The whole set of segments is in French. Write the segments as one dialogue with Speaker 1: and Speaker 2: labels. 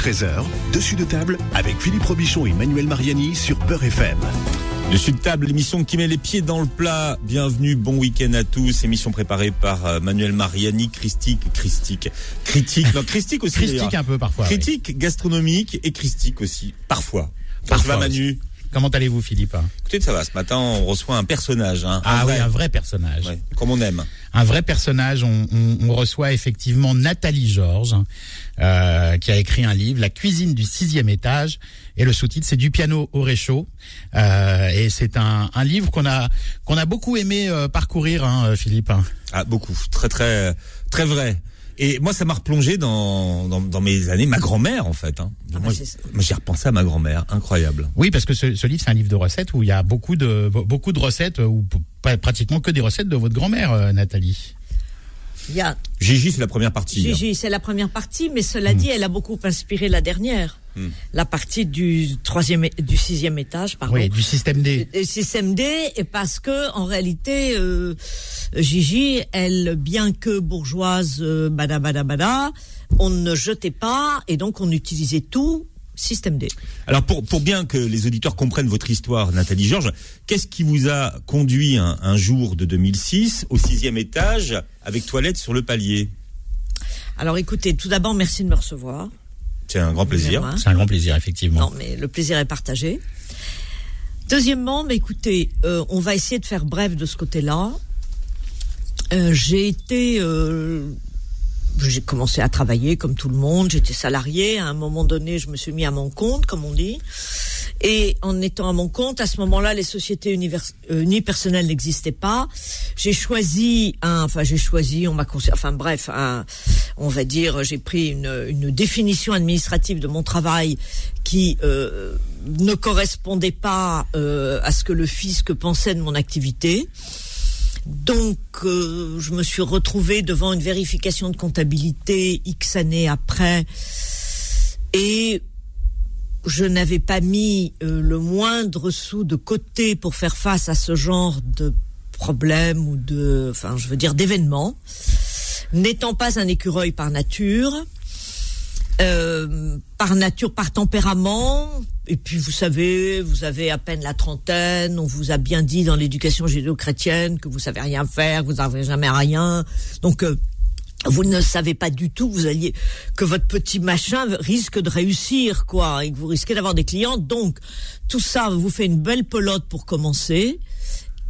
Speaker 1: 13h, dessus de table avec Philippe Robichon et Manuel Mariani sur Beurre FM.
Speaker 2: Dessus de table, l'émission qui met les pieds dans le plat. Bienvenue, bon week-end à tous. Émission préparée par euh, Manuel Mariani, Christique, Christique, critique, non, Christique aussi.
Speaker 3: Christique un peu parfois. oui.
Speaker 2: Critique gastronomique et Christique aussi, parfois.
Speaker 3: Parfois
Speaker 2: ça va,
Speaker 3: aussi.
Speaker 2: Manu
Speaker 3: Comment allez-vous, Philippe?
Speaker 2: Écoutez, ça va. Ce matin, on reçoit un personnage, hein,
Speaker 3: Ah
Speaker 2: un
Speaker 3: oui,
Speaker 2: vrai,
Speaker 3: un vrai personnage.
Speaker 2: Ouais, comme on aime.
Speaker 3: Un vrai personnage. On, on- on reçoit effectivement Nathalie Georges, euh, qui a écrit un livre, La cuisine du sixième étage, et le sous-titre c'est Du piano au réchaud. Euh, et c'est un, un livre qu'on a qu'on a beaucoup aimé euh, parcourir, hein, Philippe.
Speaker 2: Ah, beaucoup. Très, très, très vrai. Et moi, ça m'a replongé dans, dans, dans mes années, ma grand-mère, en fait. Hein.
Speaker 4: bah,
Speaker 2: moi, moi, j'ai repensé à ma grand-mère. Incroyable.
Speaker 3: Oui, parce que ce, ce livre c'est un livre de recettes où il y a beaucoup de beaucoup de recettes ou pratiquement que des recettes de votre grand-mère, euh, Nathalie.
Speaker 4: Il y a
Speaker 2: Gigi, c'est la première partie. hein.
Speaker 4: Gigi, c'est la première partie, mais cela dit, elle a beaucoup inspiré la dernière. La partie du troisième, et- du sixième étage, pardon.
Speaker 3: Oui, du système D.
Speaker 4: Euh, Système D, et parce que en réalité, euh, Gigi, elle, bien que bourgeoise, euh, bada bada bada, on ne jetait pas et donc on utilisait tout système D.
Speaker 2: Alors pour, pour bien que les auditeurs comprennent votre histoire, Nathalie Georges, qu'est-ce qui vous a conduit un, un jour de 2006 au sixième étage avec toilette sur le palier?
Speaker 4: Alors écoutez, tout d'abord, merci de me recevoir.
Speaker 2: C'est un grand plaisir.
Speaker 3: C'est un grand plaisir, effectivement.
Speaker 4: Non, mais le plaisir est partagé. Deuxièmement, mais écoutez, euh, on va essayer de faire bref de ce côté-là. Euh, j'ai été, euh, j'ai commencé à travailler comme tout le monde. J'étais salarié. À un moment donné, je me suis mis à mon compte, comme on dit. Et en étant à mon compte, à ce moment-là, les sociétés univers- euh, unipersonnelles n'existaient pas. J'ai choisi un, enfin j'ai choisi, on m'a conseillé, enfin bref, un, on va dire, j'ai pris une, une définition administrative de mon travail qui euh, ne correspondait pas euh, à ce que le fisc pensait de mon activité. Donc, euh, je me suis retrouvée devant une vérification de comptabilité X années après, et je n'avais pas mis euh, le moindre sou de côté pour faire face à ce genre de problème ou de, enfin, je veux dire, d'événements. N'étant pas un écureuil par nature, euh, par nature, par tempérament. Et puis, vous savez, vous avez à peine la trentaine. On vous a bien dit dans l'éducation judéo-chrétienne que vous savez rien faire, vous n'avez jamais rien. Donc, euh, vous ne savez pas du tout que vous alliez que votre petit machin risque de réussir quoi et que vous risquez d'avoir des clients donc tout ça vous fait une belle pelote pour commencer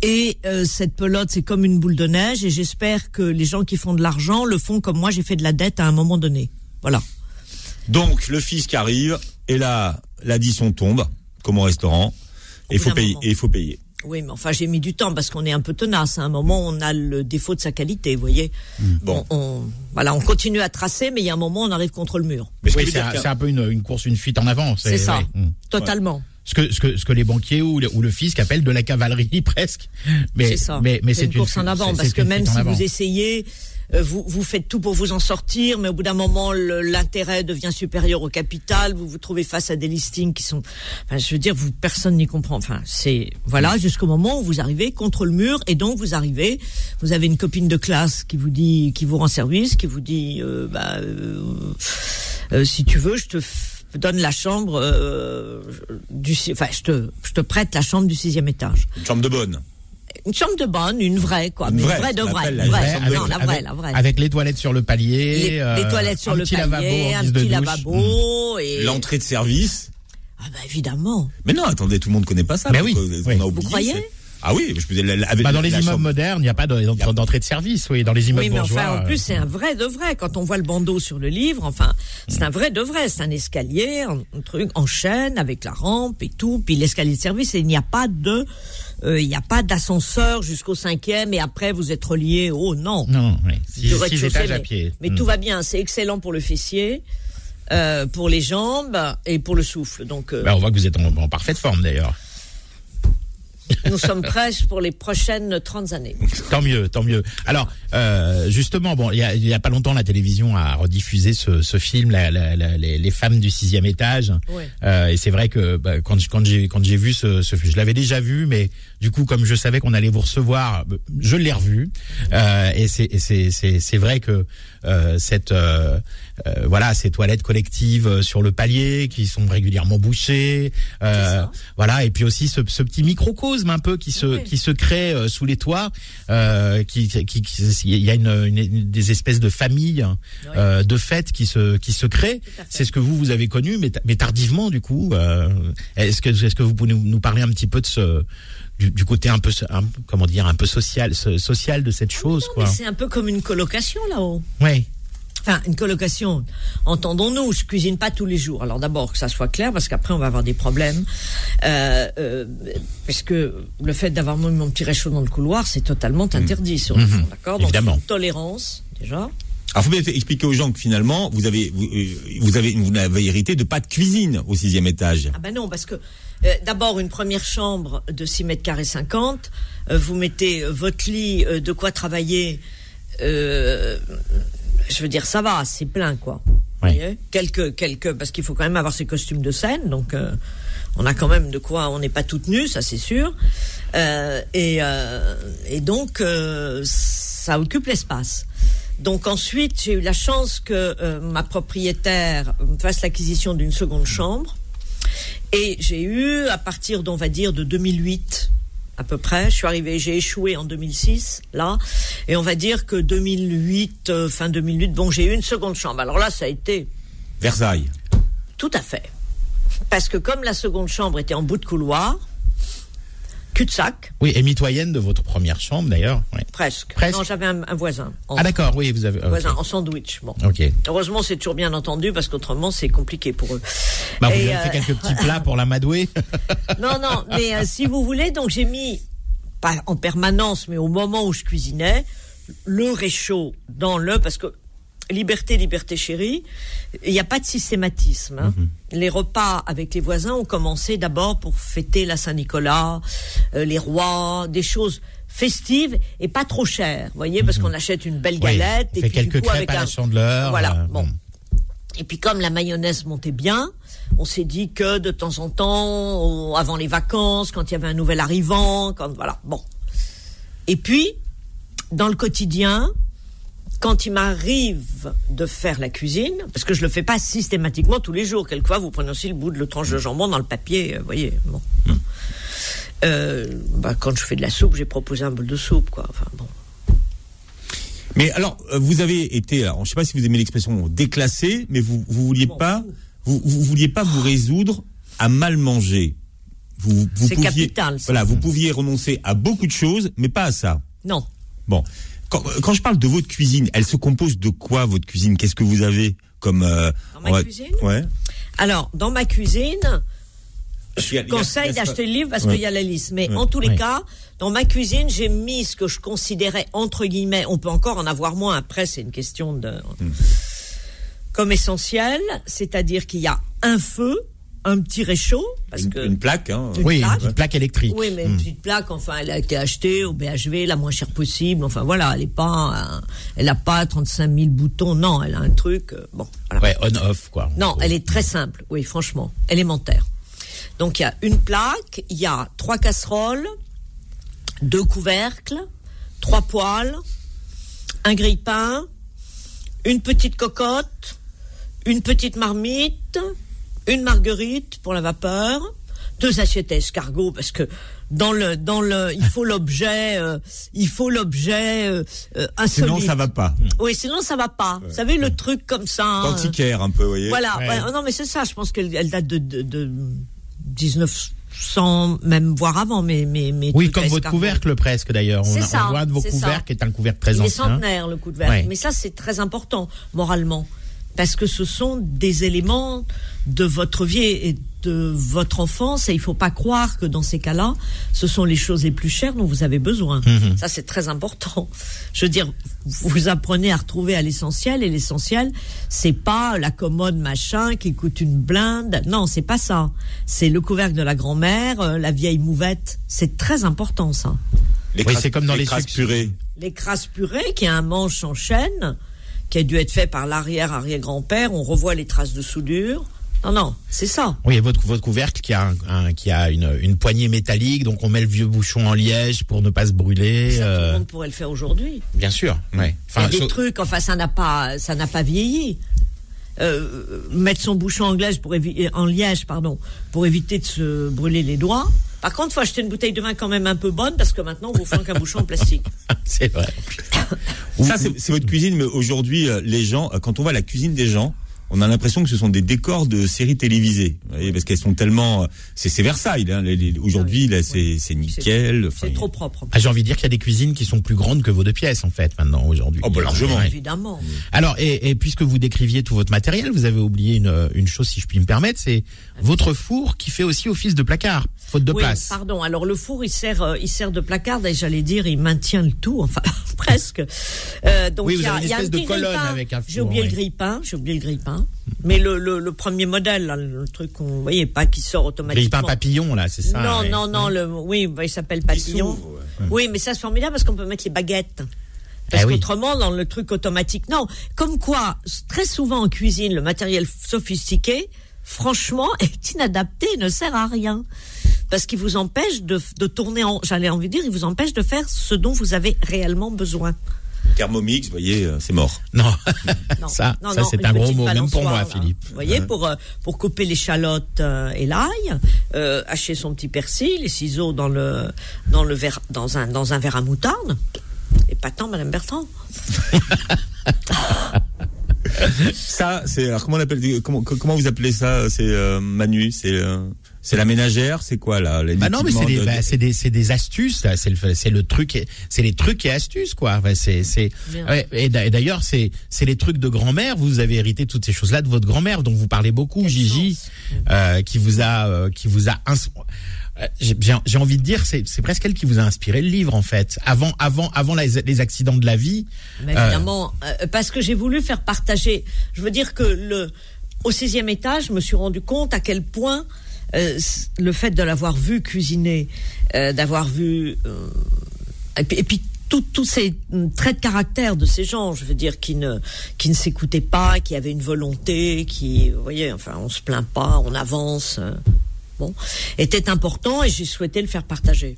Speaker 4: et euh, cette pelote c'est comme une boule de neige et j'espère que les gens qui font de l'argent le font comme moi j'ai fait de la dette à un moment donné voilà
Speaker 2: Donc le fisc arrive et là l'addition tombe comme au restaurant et il faut payer. Et il faut payer.
Speaker 4: Oui mais enfin j'ai mis du temps parce qu'on est un peu tenace à un moment on a le défaut de sa qualité vous voyez
Speaker 2: Bon.
Speaker 4: on, on- voilà on continue à tracer mais il y a un moment on arrive contre le mur
Speaker 2: Mais
Speaker 3: Oui, c'est un,
Speaker 2: qu'un-
Speaker 3: c'est un peu une, une course, une fuite en avant.
Speaker 4: c'est ça
Speaker 3: ouais. Mm.
Speaker 4: totalement
Speaker 3: Ce que, ce que, ce que les banquiers ou le, ou le fisc appellent de la cavalerie presque. Mais,
Speaker 4: C'est ça.
Speaker 3: mais, mais
Speaker 4: c'est une course en avant
Speaker 3: c'est-
Speaker 4: parce
Speaker 3: c'est
Speaker 4: que même si vous essayez, euh, vous vous faites tout pour vous en sortir, mais au bout d'un moment l'intérêt devient supérieur au capital. Vous vous trouvez face à des listings qui sont, enfin, je veux dire, vous personne n'y comprend. Enfin, c'est voilà jusqu'au moment où vous arrivez contre le mur et donc vous arrivez, vous avez une copine de classe qui vous dit, qui vous rend service, qui vous dit, euh, bah, euh, euh, si tu veux, je te donne la chambre euh, du, enfin, je te, je te prête la chambre du sixième étage
Speaker 2: Une chambre de bonne.
Speaker 4: Une chambre de bonne, une vraie, quoi.
Speaker 2: Une
Speaker 4: mais
Speaker 2: vraie,
Speaker 4: vraie de
Speaker 2: on
Speaker 4: vraie.
Speaker 2: la
Speaker 4: vraie,
Speaker 3: avec,
Speaker 4: non, la vraie,
Speaker 3: avec-
Speaker 4: la vraie.
Speaker 3: avec les toilettes sur le palier.
Speaker 4: les, les
Speaker 3: euh,
Speaker 4: toilettes sur
Speaker 3: un
Speaker 4: le
Speaker 3: petit
Speaker 4: palier, un petit lavabo et
Speaker 2: L'entrée de service.
Speaker 4: ah bah évidemment.
Speaker 2: Mais non, attendez, tout le monde connaît pas ça.
Speaker 3: Mais oui,
Speaker 2: euh,
Speaker 3: oui.
Speaker 2: on a oublié,
Speaker 4: croyez
Speaker 2: Ah oui, je faisais la, la- avec
Speaker 3: Bah, dans les
Speaker 2: la
Speaker 3: immeubles
Speaker 2: chambre-
Speaker 3: modernes, il n'y a pas de- d'entrée de service. Oui, dans les immeubles
Speaker 4: Oui, mais
Speaker 3: bourgeois.
Speaker 4: enfin, en plus,
Speaker 3: euh,
Speaker 4: c'est un vrai de vrai. Quand on voit le bandeau sur le livre, enfin, c'est un vrai de vrai. C'est un escalier, un, un truc en chaîne avec la rampe et tout, puis l'escalier de service. Et il n'y a pas de, euh, il n'y a pas d'ascenseur jusqu'au cinquième. Et après, vous êtes relié. Oh non.
Speaker 3: Non, oui. Six, six étages à
Speaker 4: mais-
Speaker 3: pied.
Speaker 4: Mais
Speaker 3: Mm.
Speaker 4: tout va bien, c'est excellent pour le fessier, euh, pour les jambes et pour le souffle. Donc, euh,
Speaker 3: Bah, on voit que vous êtes en, en parfaite forme d'ailleurs.
Speaker 4: nous sommes prêts pour les prochaines 30 années.
Speaker 3: Tant mieux, tant mieux. Alors, euh, justement, bon, il y a, pas longtemps, la télévision a rediffusé ce, ce film, la- la- la- les, les femmes du sixième étage.
Speaker 4: Ouais.
Speaker 3: Euh, et c'est vrai que bah, quand, quand j'ai quand j'ai vu ce, ce film, je l'avais déjà vu, mais du coup, comme je savais qu'on allait vous recevoir, je l'ai revu. Euh, et c'est et c'est c'est c'est vrai que euh, cette euh, euh, voilà ces toilettes collectives euh, sur le palier qui sont régulièrement bouchées. Euh, voilà et puis aussi ce, ce petit microcosme un peu qui se
Speaker 4: Oui.
Speaker 3: qui se crée euh, sous les toits. Euh, qui qui qui- il y a une, une- une- des espèces de familles euh, de fêtes qui se qui se créent. C'est ce que vous vous avez connu, mais, mais tardivement du coup. euh, est-ce que est-ce que vous pouvez nous, nous parler un petit peu de ce du, du côté un peu un- comment dire un peu social so- social de cette chose
Speaker 4: Mais
Speaker 3: quoi.
Speaker 4: c'est un peu comme une colocation là-haut.
Speaker 3: Ouais.
Speaker 4: Enfin, une colocation. Entendons-nous, je cuisine pas tous les jours. Alors d'abord que ça soit clair, parce qu'après on va avoir des problèmes. Euh, euh, parce que le fait d'avoir mon petit réchaud dans le couloir, c'est totalement interdit sur le fond, d'accord? Donc,
Speaker 3: Évidemment.
Speaker 4: une tolérance déjà.
Speaker 2: Alors, faut bien expliquer aux gens que finalement, vous avez, vous, euh, vous avez, vous n'avez hérité de pas de cuisine au sixième étage.
Speaker 4: Ah ben non, parce que euh, d'abord une première chambre de 6 mètres carrés 50, euh, vous mettez votre lit, euh, de quoi travailler. euh, je veux dire, ça va, c'est plein quoi.
Speaker 3: Oui.
Speaker 4: quelques, quelques, parce qu'il faut quand même avoir ses costumes de scène, donc on a quand même de quoi, on n'est pas toutes nues, ça c'est sûr. Euh, et, euh, et donc euh, ça occupe l'espace. Donc ensuite, j'ai eu la chance que euh, ma propriétaire me fasse l'acquisition d'une seconde chambre. Et j'ai eu, à partir d'on va dire de 2008 à peu près, je suis arrivée, j'ai échoué en 2006 là, et on va dire que 2008, euh, fin 2008, bon, j'ai eu une seconde chambre. Alors là, ça a été
Speaker 2: Versailles.
Speaker 4: tout à fait, parce que comme la seconde chambre était en bout de couloir, cul-de-sac,
Speaker 3: Oui, et mitoyenne de votre première chambre d'ailleurs.
Speaker 4: Presque.
Speaker 3: Presque.
Speaker 4: Non, j'avais un, un voisin. En,
Speaker 3: Ah d'accord, oui, vous avez. ok.
Speaker 4: voisin en sandwich. Bon.
Speaker 3: Ok.
Speaker 4: Heureusement, c'est toujours bien entendu parce qu'autrement, c'est compliqué pour eux.
Speaker 3: Bah, vous avez fait
Speaker 4: euh,
Speaker 3: quelques petits plats pour l'amadouer.
Speaker 4: Non, non, mais euh, si vous voulez, donc j'ai mis, pas en permanence, mais au moment où je cuisinais, le réchaud dans le, parce que liberté, liberté chérie, il n'y a pas de systématisme. hein. Les repas avec les voisins ont commencé d'abord pour fêter la Saint-Nicolas, euh, les rois, des choses festives et pas trop chères, vous voyez, parce qu'on achète une belle galette
Speaker 3: on
Speaker 4: et
Speaker 3: fait
Speaker 4: puis du
Speaker 3: quelques
Speaker 4: coup,
Speaker 3: crêpes
Speaker 4: avec
Speaker 3: à la
Speaker 4: un-
Speaker 3: chandeleur.
Speaker 4: Voilà,
Speaker 3: euh,
Speaker 4: bon. Et puis comme la mayonnaise montait bien, on s'est dit que de temps en temps, on- avant les vacances, quand il y avait un nouvel arrivant, quand voilà, bon. Et puis dans le quotidien, quand il m'arrive de faire la cuisine, parce que je le fais pas systématiquement tous les jours, quelquefois vous prenez aussi le bout de le tranche de jambon dans le papier, euh, vous voyez, bon. Euh, bah, quand je fais de la soupe, j'ai proposé un bol de soupe, quoi. Enfin bon.
Speaker 2: Mais alors, euh, vous avez été, alors, je sais pas si vous aimez l'expression déclassé, mais vous, vous vouliez pas, vous, vous vouliez pas vous résoudre à mal manger. Vous, pouviez,
Speaker 4: capital,
Speaker 2: voilà, vous pouviez renoncer à beaucoup de choses, mais pas à ça.
Speaker 4: Non.
Speaker 2: Bon, quand, quand je parle de votre cuisine, elle se compose de quoi votre cuisine? Qu'est-ce que vous avez comme euh,
Speaker 4: Dans ma
Speaker 2: va-
Speaker 4: cuisine?
Speaker 2: Ouais.
Speaker 4: Alors, dans ma cuisine,
Speaker 2: a-
Speaker 4: conseille d'acheter le livre parce
Speaker 2: Ouais.
Speaker 4: qu'il y a la liste. Mais
Speaker 2: Ouais.
Speaker 4: en tous les
Speaker 3: Ouais.
Speaker 4: cas, dans ma cuisine, j'ai mis ce que je considérais entre guillemets, on peut encore en avoir moins. Après, c'est une question de
Speaker 2: Hmm.
Speaker 4: comme essentiel, c'est-à-dire qu'il y a un feu, un petit réchaud, parce
Speaker 2: Une,
Speaker 4: que
Speaker 2: une plaque. Hein.
Speaker 4: Une
Speaker 3: Oui,
Speaker 4: plaque.
Speaker 3: une plaque électrique.
Speaker 4: oui, mais une petite plaque, enfin, elle a été achetée au BHV la moins chère possible. Enfin voilà, elle est pas, euh, elle a pas 35 000 boutons. Non, elle a un truc. euh, bon, voilà.
Speaker 3: Ouais, on-off, quoi.
Speaker 4: Non, elle est très simple, oui, franchement, élémentaire. Donc il y a une plaque, il y a trois casseroles, deux couvercles, trois poêles, un grille-pain, une petite cocotte, une petite marmite, une marguerite pour la vapeur, deux assiettes à escargot parce que dans le dans le il faut l'objet euh, il faut l'objet euh, euh,
Speaker 2: Sinon, ça va pas.
Speaker 4: Oui, sinon ça va pas. Vous savez le truc comme ça. hein.
Speaker 2: Antiquaire un peu, vous voyez.
Speaker 4: Voilà,
Speaker 3: Ouais.
Speaker 4: ouais, non mais c'est ça, je pense qu'elle elle date de, de, de 1900, même voire avant, mais mais mais
Speaker 3: Oui, comme votre couvercle presque d'ailleurs. On,
Speaker 4: ça,
Speaker 3: on voit de vos couvercles qui est un couvercle très
Speaker 4: Il est
Speaker 3: ancien.
Speaker 4: centenaire le couvercle,
Speaker 3: Ouais.
Speaker 4: mais ça c'est très important moralement parce que ce sont des éléments de votre vie et de votre enfance et il faut pas croire que dans ces cas-là, ce sont les choses les plus chères dont vous avez besoin.
Speaker 3: Mhm.
Speaker 4: Ça c'est très important. Je veux dire, vous apprenez à retrouver à l'essentiel et l'essentiel, c'est pas la commode machin qui coûte une blinde. Non, c'est pas ça. C'est le couvercle de la grand-mère, euh, la vieille mouvette. C'est très important ça.
Speaker 2: Les
Speaker 3: Oui,
Speaker 2: crasses-
Speaker 3: c'est comme dans les
Speaker 2: crasses
Speaker 3: sucres.
Speaker 2: purées.
Speaker 4: Les crasses purées, qui a un manche en chaîne, qui a dû être fait par l'arrière-arrière-grand-père. On revoit les traces de soudure. Non, non, c'est ça.
Speaker 3: Oui, et votre, votre couvercle qui a, un, un- qui a une, une poignée métallique, donc on met le vieux bouchon en liège pour ne pas se brûler.
Speaker 4: Ça, tout
Speaker 3: euh,
Speaker 4: le monde pourrait le faire aujourd'hui.
Speaker 3: Bien sûr. Ouais.
Speaker 4: Il y a
Speaker 3: Enfin,
Speaker 4: des
Speaker 3: so-
Speaker 4: trucs, enfin, ça n'a pas, ça n'a pas vieilli. Euh, mettre son bouchon en liège pour éviter en liège pardon pour éviter de se brûler les doigts. Par contre, faut acheter une bouteille de vin quand même un peu bonne parce que maintenant on vous fait qu'un bouchon en plastique.
Speaker 3: c'est vrai.
Speaker 2: Ça, c'est c'est votre cuisine, mais aujourd'hui, euh, les gens, euh, quand on voit la cuisine des gens, on a l'impression que ce sont des décors de séries télévisées, vous voyez, parce qu'elles sont tellement, euh, c'est c'est Versailles. Hein, les- les- aujourd'hui, là, c'est c'est nickel.
Speaker 4: C'est trop propre.
Speaker 3: Ah, J'ai envie de dire qu'il y a des cuisines qui sont plus grandes que vos deux pièces en fait maintenant aujourd'hui.
Speaker 2: Oh, bah, largement.
Speaker 3: Ouais.
Speaker 4: Évidemment.
Speaker 3: Alors, et, et puisque vous décriviez tout votre matériel, vous avez oublié une, une chose, si je puis me permettre, c'est votre four qui fait aussi office de placard, faute de
Speaker 4: oui,
Speaker 3: place.
Speaker 4: pardon. Alors le four, il sert, euh, il sert de placard et j'allais dire, il maintient le tout, enfin presque. Euh, donc
Speaker 3: Oui, vous
Speaker 4: il y a,
Speaker 3: avez une
Speaker 4: il y a un
Speaker 3: espèce de colonne avec un
Speaker 4: J'ai
Speaker 3: four,
Speaker 4: oublié
Speaker 3: oui.
Speaker 4: le grille-pain, j'ai oublié le grille-pain. Mais le, le, le premier modèle, là, le truc qu'on, vous voyez, pas qui sort automatiquement.
Speaker 3: Grille-pain papillon, là, c'est ça
Speaker 4: non,
Speaker 3: ouais.
Speaker 4: non, non, le, oui, bah, il s'appelle papillon. Oui, mais ça c'est formidable parce qu'on peut mettre les baguettes. Parce
Speaker 3: Eh oui.
Speaker 4: qu'autrement, dans le truc automatique, non. Comme quoi, très souvent en cuisine, le matériel sophistiqué, franchement, est inadapté, ne sert à rien. Parce qu'il vous empêche de, de tourner en, j'allais envie de dire, il vous empêche de faire ce dont vous avez réellement besoin.
Speaker 2: Thermomix, vous voyez, euh, c'est mort.
Speaker 3: Non,
Speaker 4: Non,
Speaker 3: ça,
Speaker 4: non,
Speaker 3: ça
Speaker 4: non,
Speaker 3: c'est un gros mot, même pour moi. Philippe.
Speaker 4: Vous voyez, pour euh, pour couper l'échalote euh, et l'ail, euh, hacher son petit persil, les ciseaux dans le dans le verre dans un dans un verre à moutarde. Et pas tant, Madame Bertrand.
Speaker 2: Ça, c'est alors comment on appelle comment comment vous appelez ça? C'est euh, Manu, c'est euh, c'est la ménagère, c'est quoi là
Speaker 3: Bah non, mais c'est des,
Speaker 2: de-
Speaker 3: bah, c'est des, c'est des astuces, là. C'est le, c'est le truc, et- c'est les trucs et astuces, quoi. Enfin, c'est, c'est,
Speaker 4: Bien.
Speaker 3: ouais, et d'a- et d'ailleurs, c'est, c'est les trucs de grand-mère. Vous avez hérité toutes ces choses-là de votre grand-mère, dont vous parlez beaucoup,
Speaker 4: Quelle
Speaker 3: Gigi, euh, qui vous a, euh, qui vous a, ins- euh, j'ai, envie de dire, c'est, c'est presque elle qui vous a inspiré le livre, en fait. Avant, avant, avant les, les accidents de la vie.
Speaker 4: Mais
Speaker 3: euh,
Speaker 4: évidemment, euh, parce que j'ai voulu faire partager. Je veux dire que le au sixième étage, je me suis rendu compte à quel point euh, le fait de l'avoir vu cuisiner, euh, d'avoir vu euh, et puis, et puis tous ces mm, traits de caractère de ces gens, je veux dire, qui ne qui ne s'écoutaient pas, qui avaient une volonté, qui, vous voyez, enfin, on se plaint pas, on avance. Bon, était important et j'ai souhaité le faire partager.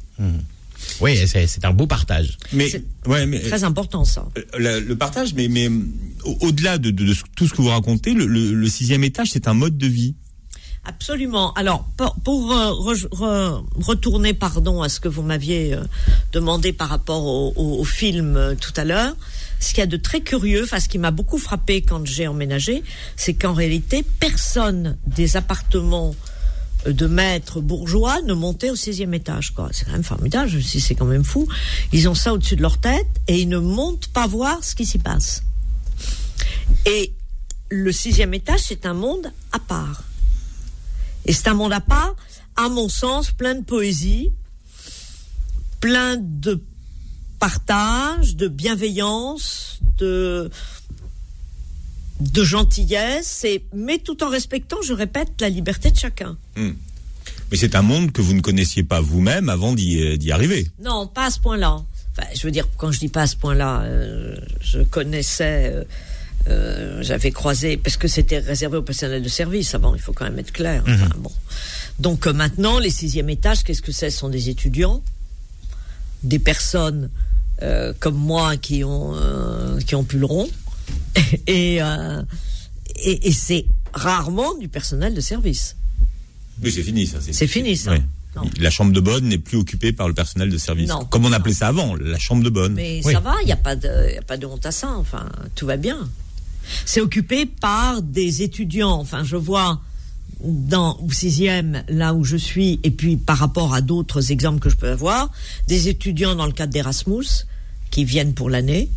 Speaker 3: oui, c'est, un beau partage.
Speaker 2: Mais
Speaker 4: c'est
Speaker 2: ouais, mais
Speaker 4: Très important ça.
Speaker 2: le, le partage, mais mais au- au-delà de, de, de ce- tout ce que vous racontez, le, le, le sixième étage, c'est un mode de vie.
Speaker 4: Absolument. Alors, pour, euh, re- re- retourner, pardon, à ce que vous m'aviez euh, demandé par rapport au, film euh, tout à l'heure, ce qu'il y a de très curieux, enfin, ce qui m'a beaucoup frappé quand j'ai emménagé, c'est qu'en réalité, personne des appartements de maîtres bourgeois ne montait au sixième étage. C'est quand même formidable. C'est quand même fou. Ils ont ça au-dessus de leur tête et ils ne montent pas voir ce qui s'y passe. Et le sixième étage, c'est un monde à part. Et c'est un monde à part, à mon sens, plein de poésie, plein de partage, de bienveillance, de de gentillesse, et, mais tout en respectant, je répète, la liberté de chacun.
Speaker 2: Mais c'est un monde que vous ne connaissiez pas vous-même avant d'y euh, d'y arriver.
Speaker 4: Non, pas à ce point-là. Enfin, je veux dire, quand je dis pas à ce point-là, euh, je connaissais, euh, euh, j'avais croisé, parce que c'était réservé au personnel de service avant, il faut quand même être clair. Enfin, bon. Donc euh, maintenant, les sixième étages, qu'est-ce que c'est? Ce sont des étudiants, des personnes euh, comme moi qui ont, qui ont pu le rond, et, et, et c'est rarement du personnel de service.
Speaker 2: Oui, c'est fini ça.
Speaker 4: C'est fini, ça.
Speaker 2: Ouais.
Speaker 4: Non.
Speaker 2: La chambre de bonne n'est plus occupée par le personnel de service.
Speaker 4: Non.
Speaker 2: Comme on
Speaker 4: Non.
Speaker 2: appelait ça avant, la chambre de bonne.
Speaker 4: Mais
Speaker 3: Oui.
Speaker 4: ça va, il n'y a, a pas de honte à ça. Enfin, tout va bien. C'est occupé par des étudiants. Enfin, je vois dans au sixième, là où je suis, et puis par rapport à d'autres exemples que je peux avoir, des étudiants dans le cadre d'Erasmus qui viennent pour l'année.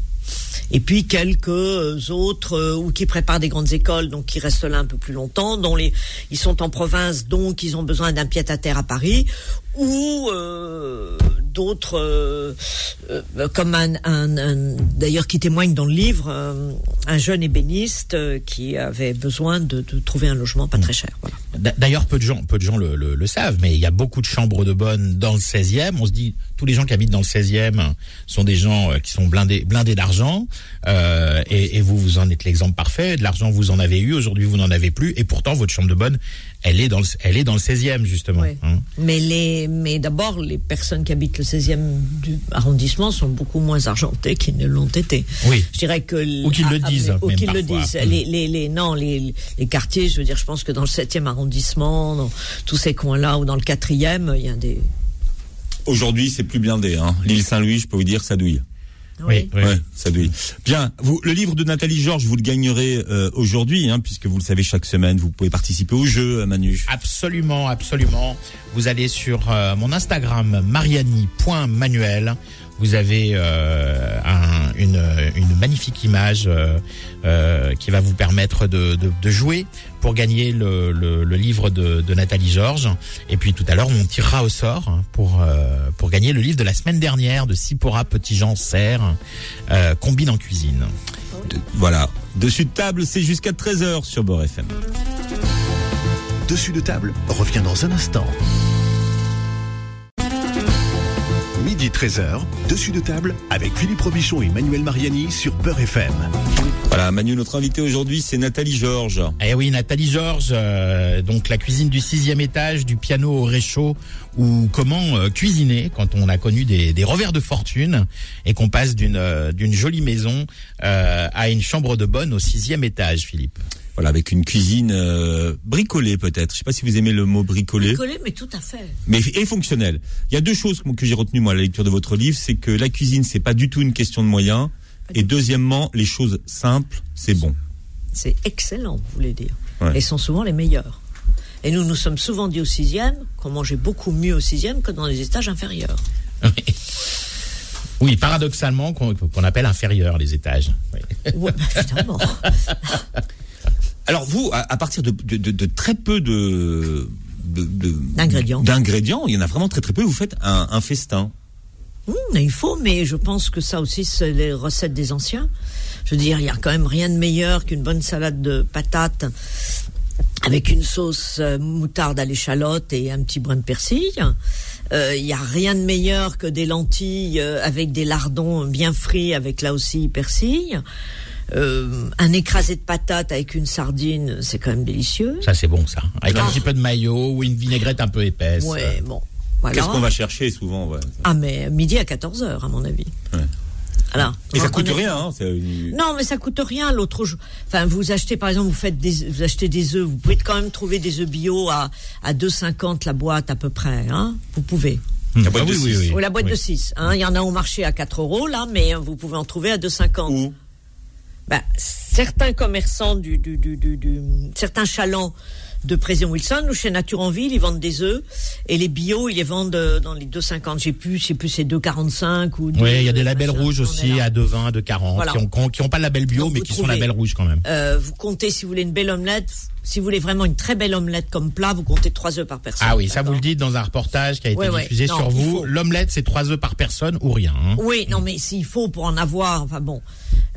Speaker 4: Et puis quelques autres euh, ou qui préparent des grandes écoles, donc qui restent là un peu plus longtemps, dont les ils sont en province, donc ils ont besoin d'un pied à terre à Paris, ou euh, d'autres euh, euh, comme un, d'ailleurs qui témoigne dans le livre un jeune ébéniste qui avait besoin de, trouver un logement pas très cher.
Speaker 3: D'ailleurs, peu de gens, peu de gens le, savent, mais il y a beaucoup de chambres de bonne dans le 16e. On se dit, tous les gens qui habitent dans le 16e sont des gens qui sont blindés, blindés d'argent, et vous, vous en êtes l'exemple parfait. De l'argent, vous en avez eu. Aujourd'hui, vous n'en avez plus, et pourtant, votre chambre de bonne, elle est dans le, elle est dans le 16e justement.
Speaker 4: Oui.
Speaker 3: hein.
Speaker 4: Mais les mais, d'abord, les personnes qui habitent le 16e du arrondissement sont beaucoup moins argentées qu'ils ne l'ont été.
Speaker 3: Oui.
Speaker 4: Je dirais que.
Speaker 3: Ou qu'ils le disent,
Speaker 4: Ou qu'ils le disent.
Speaker 3: Mm.
Speaker 4: Les, les, les, non, les, les quartiers, je veux dire, je pense que dans le 7e arrondissement, dans tous ces coins-là, ou dans le 4e, il y a des.
Speaker 2: Aujourd'hui, c'est plus blindé. Hein. L'île Saint-Louis, je peux vous dire, ça douille.
Speaker 3: Oui, oui.
Speaker 2: Ouais, ça douille. Bien, vous, le livre de Nathalie Georges, vous le gagnerez euh, aujourd'hui, hein, puisque vous le savez, chaque semaine, vous pouvez participer au jeu, euh, Manu.
Speaker 3: Absolument, absolument. Vous allez sur euh, mon Instagram mariani.manuel. Vous avez euh, un- une, une magnifique image euh, euh, qui va vous permettre de, de- de jouer pour gagner le, le- le livre de, de Nathalie Georges. Et puis tout à l'heure, on tirera au sort pour, euh, pour gagner le livre de la semaine dernière de Sipora Petit Jean Serre, euh, Combine en cuisine.
Speaker 2: De- voilà. Dessus de table, c'est jusqu'à 13h sur Beurre FM.
Speaker 1: Dessus de table revient dans un instant. Midi 13h, dessus de table avec Philippe Robichon et Manuel Mariani sur Beurre FM.
Speaker 2: Voilà, Manu, notre invité aujourd'hui, c'est Nathalie Georges.
Speaker 3: Eh oui, Nathalie Georges, euh, donc la cuisine du sixième étage, du piano au réchaud, ou comment euh, cuisiner quand on a connu des, des revers de fortune et qu'on passe d'une euh, d'une jolie maison euh, à une chambre de bonne au sixième étage, Philippe.
Speaker 2: Voilà, avec une cuisine euh, bricolée peut-être. Je sais pas si vous aimez le mot bricolé,
Speaker 4: Collé, mais tout à fait.
Speaker 2: mais et fonctionnel. Il y a deux choses que que j'ai retenues moi à la lecture de votre livre, c'est que la cuisine c'est pas du tout une question de moyens, et deuxièmement, les choses simples, c'est bon.
Speaker 4: C'est excellent, vous voulez dire.
Speaker 2: Ouais.
Speaker 4: Et sont souvent les meilleurs. Et nous nous sommes souvent dit au sixième qu'on mangeait beaucoup mieux au sixième que dans les étages inférieurs.
Speaker 3: Oui, paradoxalement, qu'on appelle inférieur les étages. Oui.
Speaker 4: Ouais, bah, évidemment.
Speaker 2: Alors vous, à, à partir de, de, de- de très peu de
Speaker 4: D'ingrédients.
Speaker 2: d'ingrédients, il y en a vraiment très très peu. Vous faites un, un festin.
Speaker 4: Hum, il faut, mais je pense que ça aussi, c'est les recettes des anciens. Je veux dire, il y a quand même rien de meilleur qu'une bonne salade de patates avec une sauce euh, moutarde à l'échalote et un petit brin de persil. Euh, Il y a rien de meilleur que des lentilles euh, avec des lardons bien frits avec là aussi persil. Euh, un écrasé de patates avec une sardine, c'est quand même délicieux.
Speaker 3: Ça c'est bon ça. Avec un petit peu de maillot ou une vinaigrette un peu épaisse.
Speaker 4: Ouais, bon. Voilà.
Speaker 2: Qu'est-ce qu'on va chercher souvent ouais.
Speaker 4: Ah, mais midi à 14h, à mon avis.
Speaker 2: Ouais.
Speaker 4: Alors,
Speaker 2: Mais ça coûte
Speaker 4: est-
Speaker 2: rien. Hein,
Speaker 4: Non, mais ça coûte rien. L'autre jour, enfin, vous achetez par exemple, vous faites des, vous achetez des œufs. Vous pouvez quand même trouver des œufs bio à à 2,50 la boîte à peu près. Hein vous pouvez.
Speaker 2: La boîte
Speaker 3: Ah
Speaker 2: de
Speaker 3: oui, oui,
Speaker 2: six.
Speaker 3: oui.
Speaker 4: Ou la boîte
Speaker 3: Oui.
Speaker 4: de 6. Hein, il y en a au marché à 4 euros là, mais euh, vous pouvez en trouver à 2,50. Ben, certains commerçants du, du, du, du, du- certains chalands de Président Wilson ou chez Nature en Ville, ils vendent des œufs et les bio, ils les vendent euh, dans les 2,50. J'ai plus, je sais plus, c'est 2,45 ou.
Speaker 3: Oui, il y a des
Speaker 4: deux,
Speaker 3: labels rouges aussi à 2,20, 2,40
Speaker 4: Voilà.
Speaker 3: qui ont, qui ont- pas le label bio
Speaker 4: Donc,
Speaker 3: mais qui sont
Speaker 4: trouvez.
Speaker 3: label rouge quand même.
Speaker 4: Euh, vous comptez, si vous voulez une belle omelette, si vous voulez vraiment une très belle omelette comme plat, vous comptez 3 œufs par personne.
Speaker 3: Ah oui, ça vous le dites dans un reportage qui a été
Speaker 4: Ouais,
Speaker 3: diffusé sur vous.
Speaker 4: faut.
Speaker 3: L'omelette, c'est trois œufs par personne ou rien. hein.
Speaker 4: Oui, non, mais s'il faut pour en avoir, enfin bon.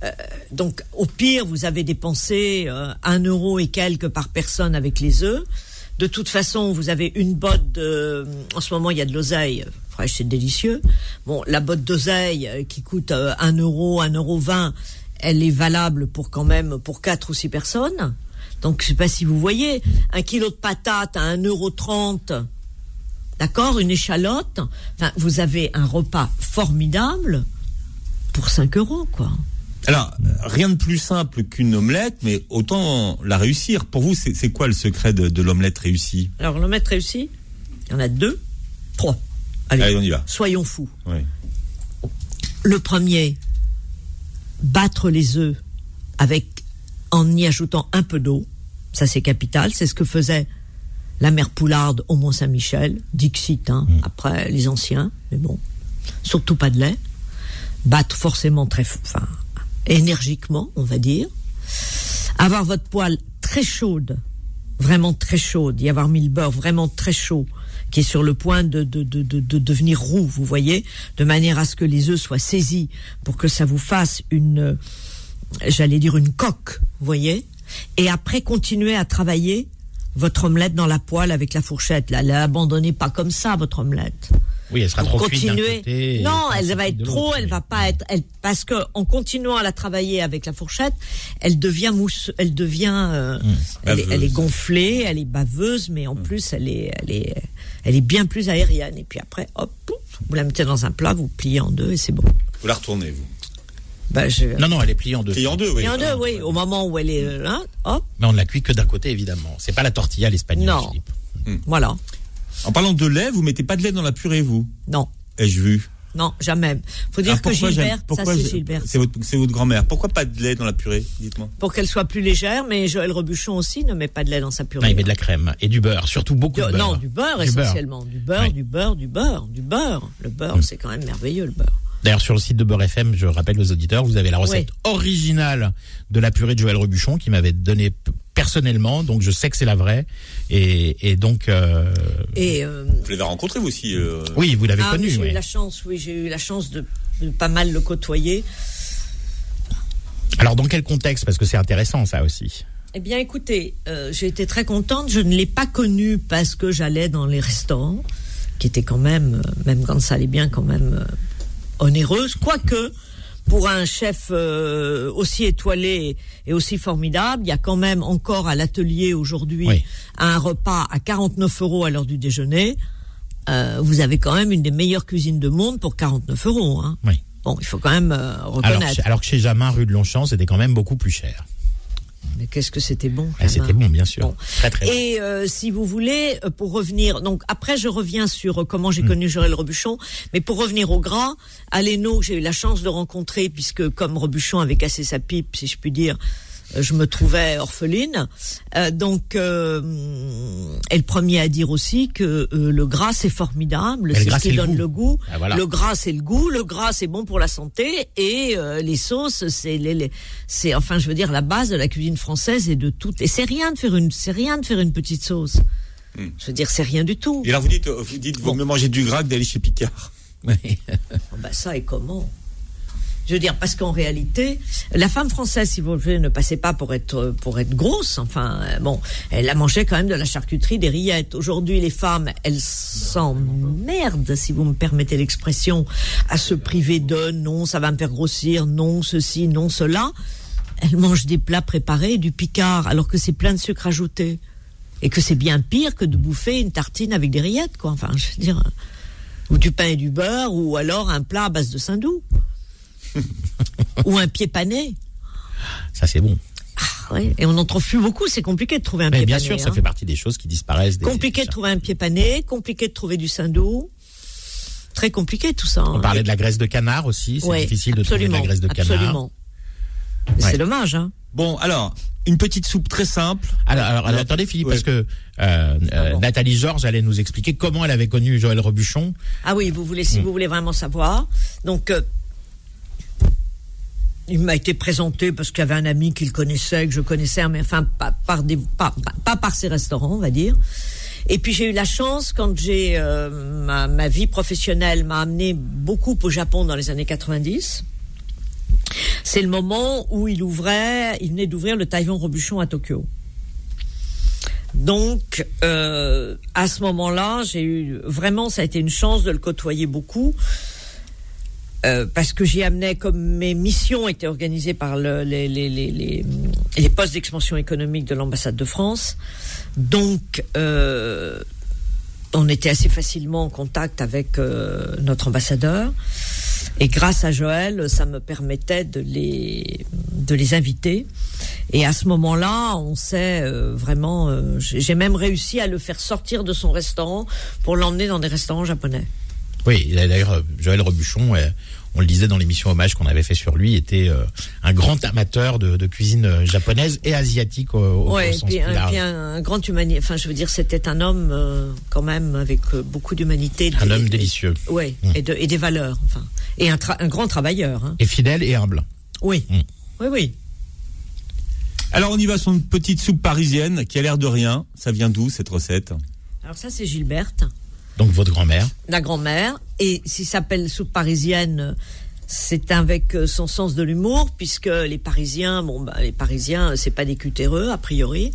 Speaker 4: Euh, donc, au pire, vous avez dépensé euh, un euro et quelques par personne avec les œufs. De toute façon, vous avez une botte de... En ce moment, il y a de l'oseille. Fraîche, c'est délicieux. Bon, la botte d'oseille euh, qui coûte euh, un euro, un euro vingt, elle est valable pour quand même pour quatre ou six personnes. Donc, je sais pas si vous voyez, un kilo de patates à un euro trente. D'accord Une échalote. Enfin, vous avez un repas formidable pour 5 euros, quoi.
Speaker 2: Alors, rien de plus simple qu'une omelette, mais autant la réussir. Pour vous, c'est quoi le secret de, de l'omelette réussie?
Speaker 4: Alors, l'omelette réussi, il y en a deux, trois. Allez,
Speaker 2: Allez, on y va.
Speaker 4: soyons fous. Le premier, battre les œufs avec, en y ajoutant un peu d'eau. Ça, c'est capital. C'est ce que faisait la mère Poularde au Mont-Saint-Michel. Dixit, hein, après les anciens. Mais bon, surtout pas de lait. Battre forcément très, enfin, énergiquement, on va dire. Avoir votre poêle très chaude, vraiment très chaude, y avoir mis le beurre vraiment très chaud, qui est sur le point de, de, de, de, de devenir roux, vous voyez, de manière à ce que les œufs soient saisis pour que ça vous fasse une, j'allais dire une coque, vous voyez, et après continuer à travailler votre omelette dans la poêle avec la fourchette. Là, l'abandonnez pas comme ça votre omelette.
Speaker 3: Oui, elle sera
Speaker 4: pour
Speaker 3: trop cuite d'un
Speaker 4: continuer.
Speaker 3: côté
Speaker 4: non, elle va être trop, elle va pas être, elle, parce que en continuant à la travailler avec la fourchette, elle devient mousse, elle devient, euh,
Speaker 3: Mmh.
Speaker 4: elle, est, elle est
Speaker 2: Baveuse.
Speaker 4: gonflée, elle est baveuse, mais en plus elle est, elle est, elle est bien plus aérienne. Et puis après, hop, pouf, vous la mettez dans un plat, vous pliez en deux et c'est bon.
Speaker 2: Vous la retournez, vous.
Speaker 4: Bah, je,
Speaker 3: Non, non, elle est pliée en deux.
Speaker 2: Pliée en deux, oui.
Speaker 4: Et en deux, oui. Au moment où elle est euh, là, hop,
Speaker 3: Mais on ne la cuit que d'un côté, évidemment. C'est pas la tortilla à l'espagnol,
Speaker 4: Non.
Speaker 3: Philippe.
Speaker 4: voilà.
Speaker 2: En parlant de lait, vous mettez pas de lait dans la purée, vous?
Speaker 4: Non,
Speaker 2: Ai-je vu?
Speaker 4: Non, jamais. Faut dire
Speaker 2: Alors,
Speaker 4: que Gilbert, ça
Speaker 2: pourquoi
Speaker 4: c'est
Speaker 2: je-
Speaker 4: Gilbert.
Speaker 2: C'est votre, grand-mère. Pourquoi pas de lait dans la purée Dites-moi?
Speaker 4: Pour qu'elle soit plus légère, mais Joël Rebuchon aussi ne met pas de lait dans sa
Speaker 3: Non,
Speaker 4: purée.
Speaker 3: il met de la crème et du beurre, surtout beaucoup de
Speaker 4: Du-
Speaker 3: beurre.
Speaker 4: non, du beurre
Speaker 3: Du beurre.
Speaker 4: essentiellement. Du beurre,
Speaker 3: Oui.
Speaker 4: du beurre, du beurre, du beurre. Le beurre,
Speaker 3: Mm.
Speaker 4: c'est quand même merveilleux, le beurre.
Speaker 3: D'ailleurs, sur le site de Beurre FM, je rappelle aux auditeurs, vous avez la recette originale de la purée de Joël Rebuchon qui m'avait donné personnellement, donc je sais que c'est la vraie. Et, et donc, euh,
Speaker 4: Et euh,
Speaker 2: Vous l'avez rencontré, vous aussi euh,
Speaker 3: oui, vous l'avez
Speaker 4: ah,
Speaker 3: connu.
Speaker 4: j'ai
Speaker 3: oui.
Speaker 4: eu la chance, oui, j'ai eu la chance de, de pas mal le côtoyer.
Speaker 3: Alors, dans quel contexte? Parce que c'est intéressant, ça aussi.
Speaker 4: Eh bien, écoutez, euh, j'ai été très contente. Je ne l'ai pas connu parce que j'allais dans les restaurants, qui étaient quand même, même quand ça allait bien, quand même onéreuses. Quoique, pour un chef euh, aussi étoilé et aussi formidable, il y a quand même encore à l'atelier aujourd'hui
Speaker 3: Oui.
Speaker 4: un repas à 49 euros à l'heure du déjeuner. Euh, vous avez quand même une des meilleures cuisines de monde pour 49 euros. Hein.
Speaker 3: Oui.
Speaker 4: Bon, il faut quand même euh,
Speaker 3: Alors,
Speaker 4: reconnaître.
Speaker 3: chez- alors que chez Jamin, rue de Longchamp, c'était quand même beaucoup plus cher.
Speaker 4: Mais qu'est-ce que c'était bon Jamin.
Speaker 3: c'était bon, bien sûr.
Speaker 4: Bon.
Speaker 3: Très, très bon.
Speaker 4: Et euh, si vous voulez, euh, pour revenir, donc après je reviens sur euh, comment j'ai connu Joël Rebuchon, mais pour revenir au gras, à l'Eno, j'ai eu la chance de rencontrer, puisque comme Rebuchon avait cassé sa pipe, si je puis dire, je me trouvais orpheline. Euh, donc, euh, et le premier à dire aussi que euh, le gras c'est formidable, c'est
Speaker 3: gras,
Speaker 4: ce qui
Speaker 3: c'est le
Speaker 4: donne
Speaker 3: goût.
Speaker 4: le goût.
Speaker 3: Ah, voilà.
Speaker 4: Le gras c'est le goût, le gras c'est bon pour la santé, et euh, les sauces c'est les, les- c'est enfin je veux dire la base de la cuisine française et de tout. Et c'est rien de faire une, c'est rien de faire une petite sauce.
Speaker 3: Hmm.
Speaker 4: Je veux dire c'est rien du tout.
Speaker 2: Et alors vous dites, vous dites, vaut
Speaker 4: Bon.
Speaker 2: mieux manger du gras que d'aller chez Picard.
Speaker 3: Oui.
Speaker 4: Bah ça et comment? Je veux dire parce qu'en réalité, la femme française, si vous voulez, ne passait pas pour être pour être grosse. Enfin, euh, bon, elle a mangé quand même de la charcuterie, des rillettes. Aujourd'hui, les femmes, elles s'emmerdent, si vous me permettez l'expression, à se priver de non, ça va me faire grossir, non, ceci, non, cela. Elles mangent des plats préparés, du picard, alors que c'est plein de sucre ajouté. Et que c'est bien pire que de bouffer une tartine avec des rillettes, quoi. Enfin, je veux dire, ou du pain et du beurre, ou alors un plat à base de saindoux. Ou un pied pané.
Speaker 3: Ça, c'est bon.
Speaker 4: Ah, ouais. Et on n'en trouve plus beaucoup, c'est compliqué de trouver un
Speaker 3: Mais
Speaker 4: pied
Speaker 3: bien
Speaker 4: pané.
Speaker 3: sûr, ça
Speaker 4: hein.
Speaker 3: fait partie des choses qui disparaissent. Des,
Speaker 4: Compliqué de trouver un pied pané, compliqué de trouver du saindoux. Très compliqué tout ça.
Speaker 3: On
Speaker 4: hein.
Speaker 3: parlait de la graisse de canard aussi. C'est
Speaker 4: Ouais,
Speaker 3: difficile de trouver de la graisse de canard.
Speaker 4: Absolument.
Speaker 3: Ouais.
Speaker 4: C'est dommage, hein.
Speaker 2: Bon, alors, une petite soupe très simple.
Speaker 3: Alors, alors, alors, attendez Philippe,
Speaker 2: Ouais.
Speaker 3: parce que euh, euh,
Speaker 4: bon.
Speaker 3: Nathalie Georges allait nous expliquer comment elle avait connu Joël Rebuchon.
Speaker 4: Ah oui, vous voulez,
Speaker 3: Mm.
Speaker 4: si vous voulez vraiment savoir. Donc, euh, il m'a été présenté parce qu'il y avait un ami qu'il connaissait, que je connaissais, mais enfin, pas par, des, pas, par ses restaurants, on va dire. Et puis j'ai eu la chance, quand j'ai euh, ma, ma vie professionnelle m'a amené beaucoup au Japon dans les années 90. C'est le moment où il ouvrait, il venait d'ouvrir le Taïwan Robuchon à Tokyo. Donc, euh, à ce moment-là, j'ai eu vraiment, ça a été une chance de le côtoyer beaucoup. Euh, parce que j'y amenais comme mes missions étaient organisées par le- les, les, les, les, postes d'expansion économique de l'ambassade de France. Donc, euh, on était assez facilement en contact avec euh, notre ambassadeur. Et grâce à Joël, ça me permettait de les, de les inviter. Et à ce moment-là, on s'est euh, vraiment. j'ai même réussi à le faire sortir de son restaurant pour l'emmener dans des restaurants japonais.
Speaker 3: Oui, d'ailleurs, euh, Joël Rebuchon, euh, on le disait dans l'émission Hommage qu'on avait fait sur lui, était euh, un grand amateur de, de cuisine japonaise et asiatique au, au
Speaker 4: Ouais,
Speaker 3: sens
Speaker 4: puis,
Speaker 3: plus large.
Speaker 4: puis un- un grand humanité. Enfin, je veux dire, c'était un homme euh, quand même avec euh, beaucoup d'humanité.
Speaker 3: Un homme délicieux.
Speaker 4: Oui,
Speaker 3: Mm.
Speaker 4: et, de, et des valeurs. Enfin, et un grand travailleur. Hein.
Speaker 3: Et fidèle et humble.
Speaker 4: Oui,
Speaker 3: Mm.
Speaker 4: oui, oui.
Speaker 2: Alors on y va sur une petite soupe parisienne qui a l'air de rien. Ça vient d'où cette recette?
Speaker 4: Alors ça, c'est Gilberte,
Speaker 3: Donc votre grand-mère.
Speaker 4: la grand-mère. Et s'il s'appelle soupe parisienne, c'est avec euh, son sens de l'humour, puisque les Parisiens, bon, bah, les Parisiens, c'est pas des cutéreux a priori.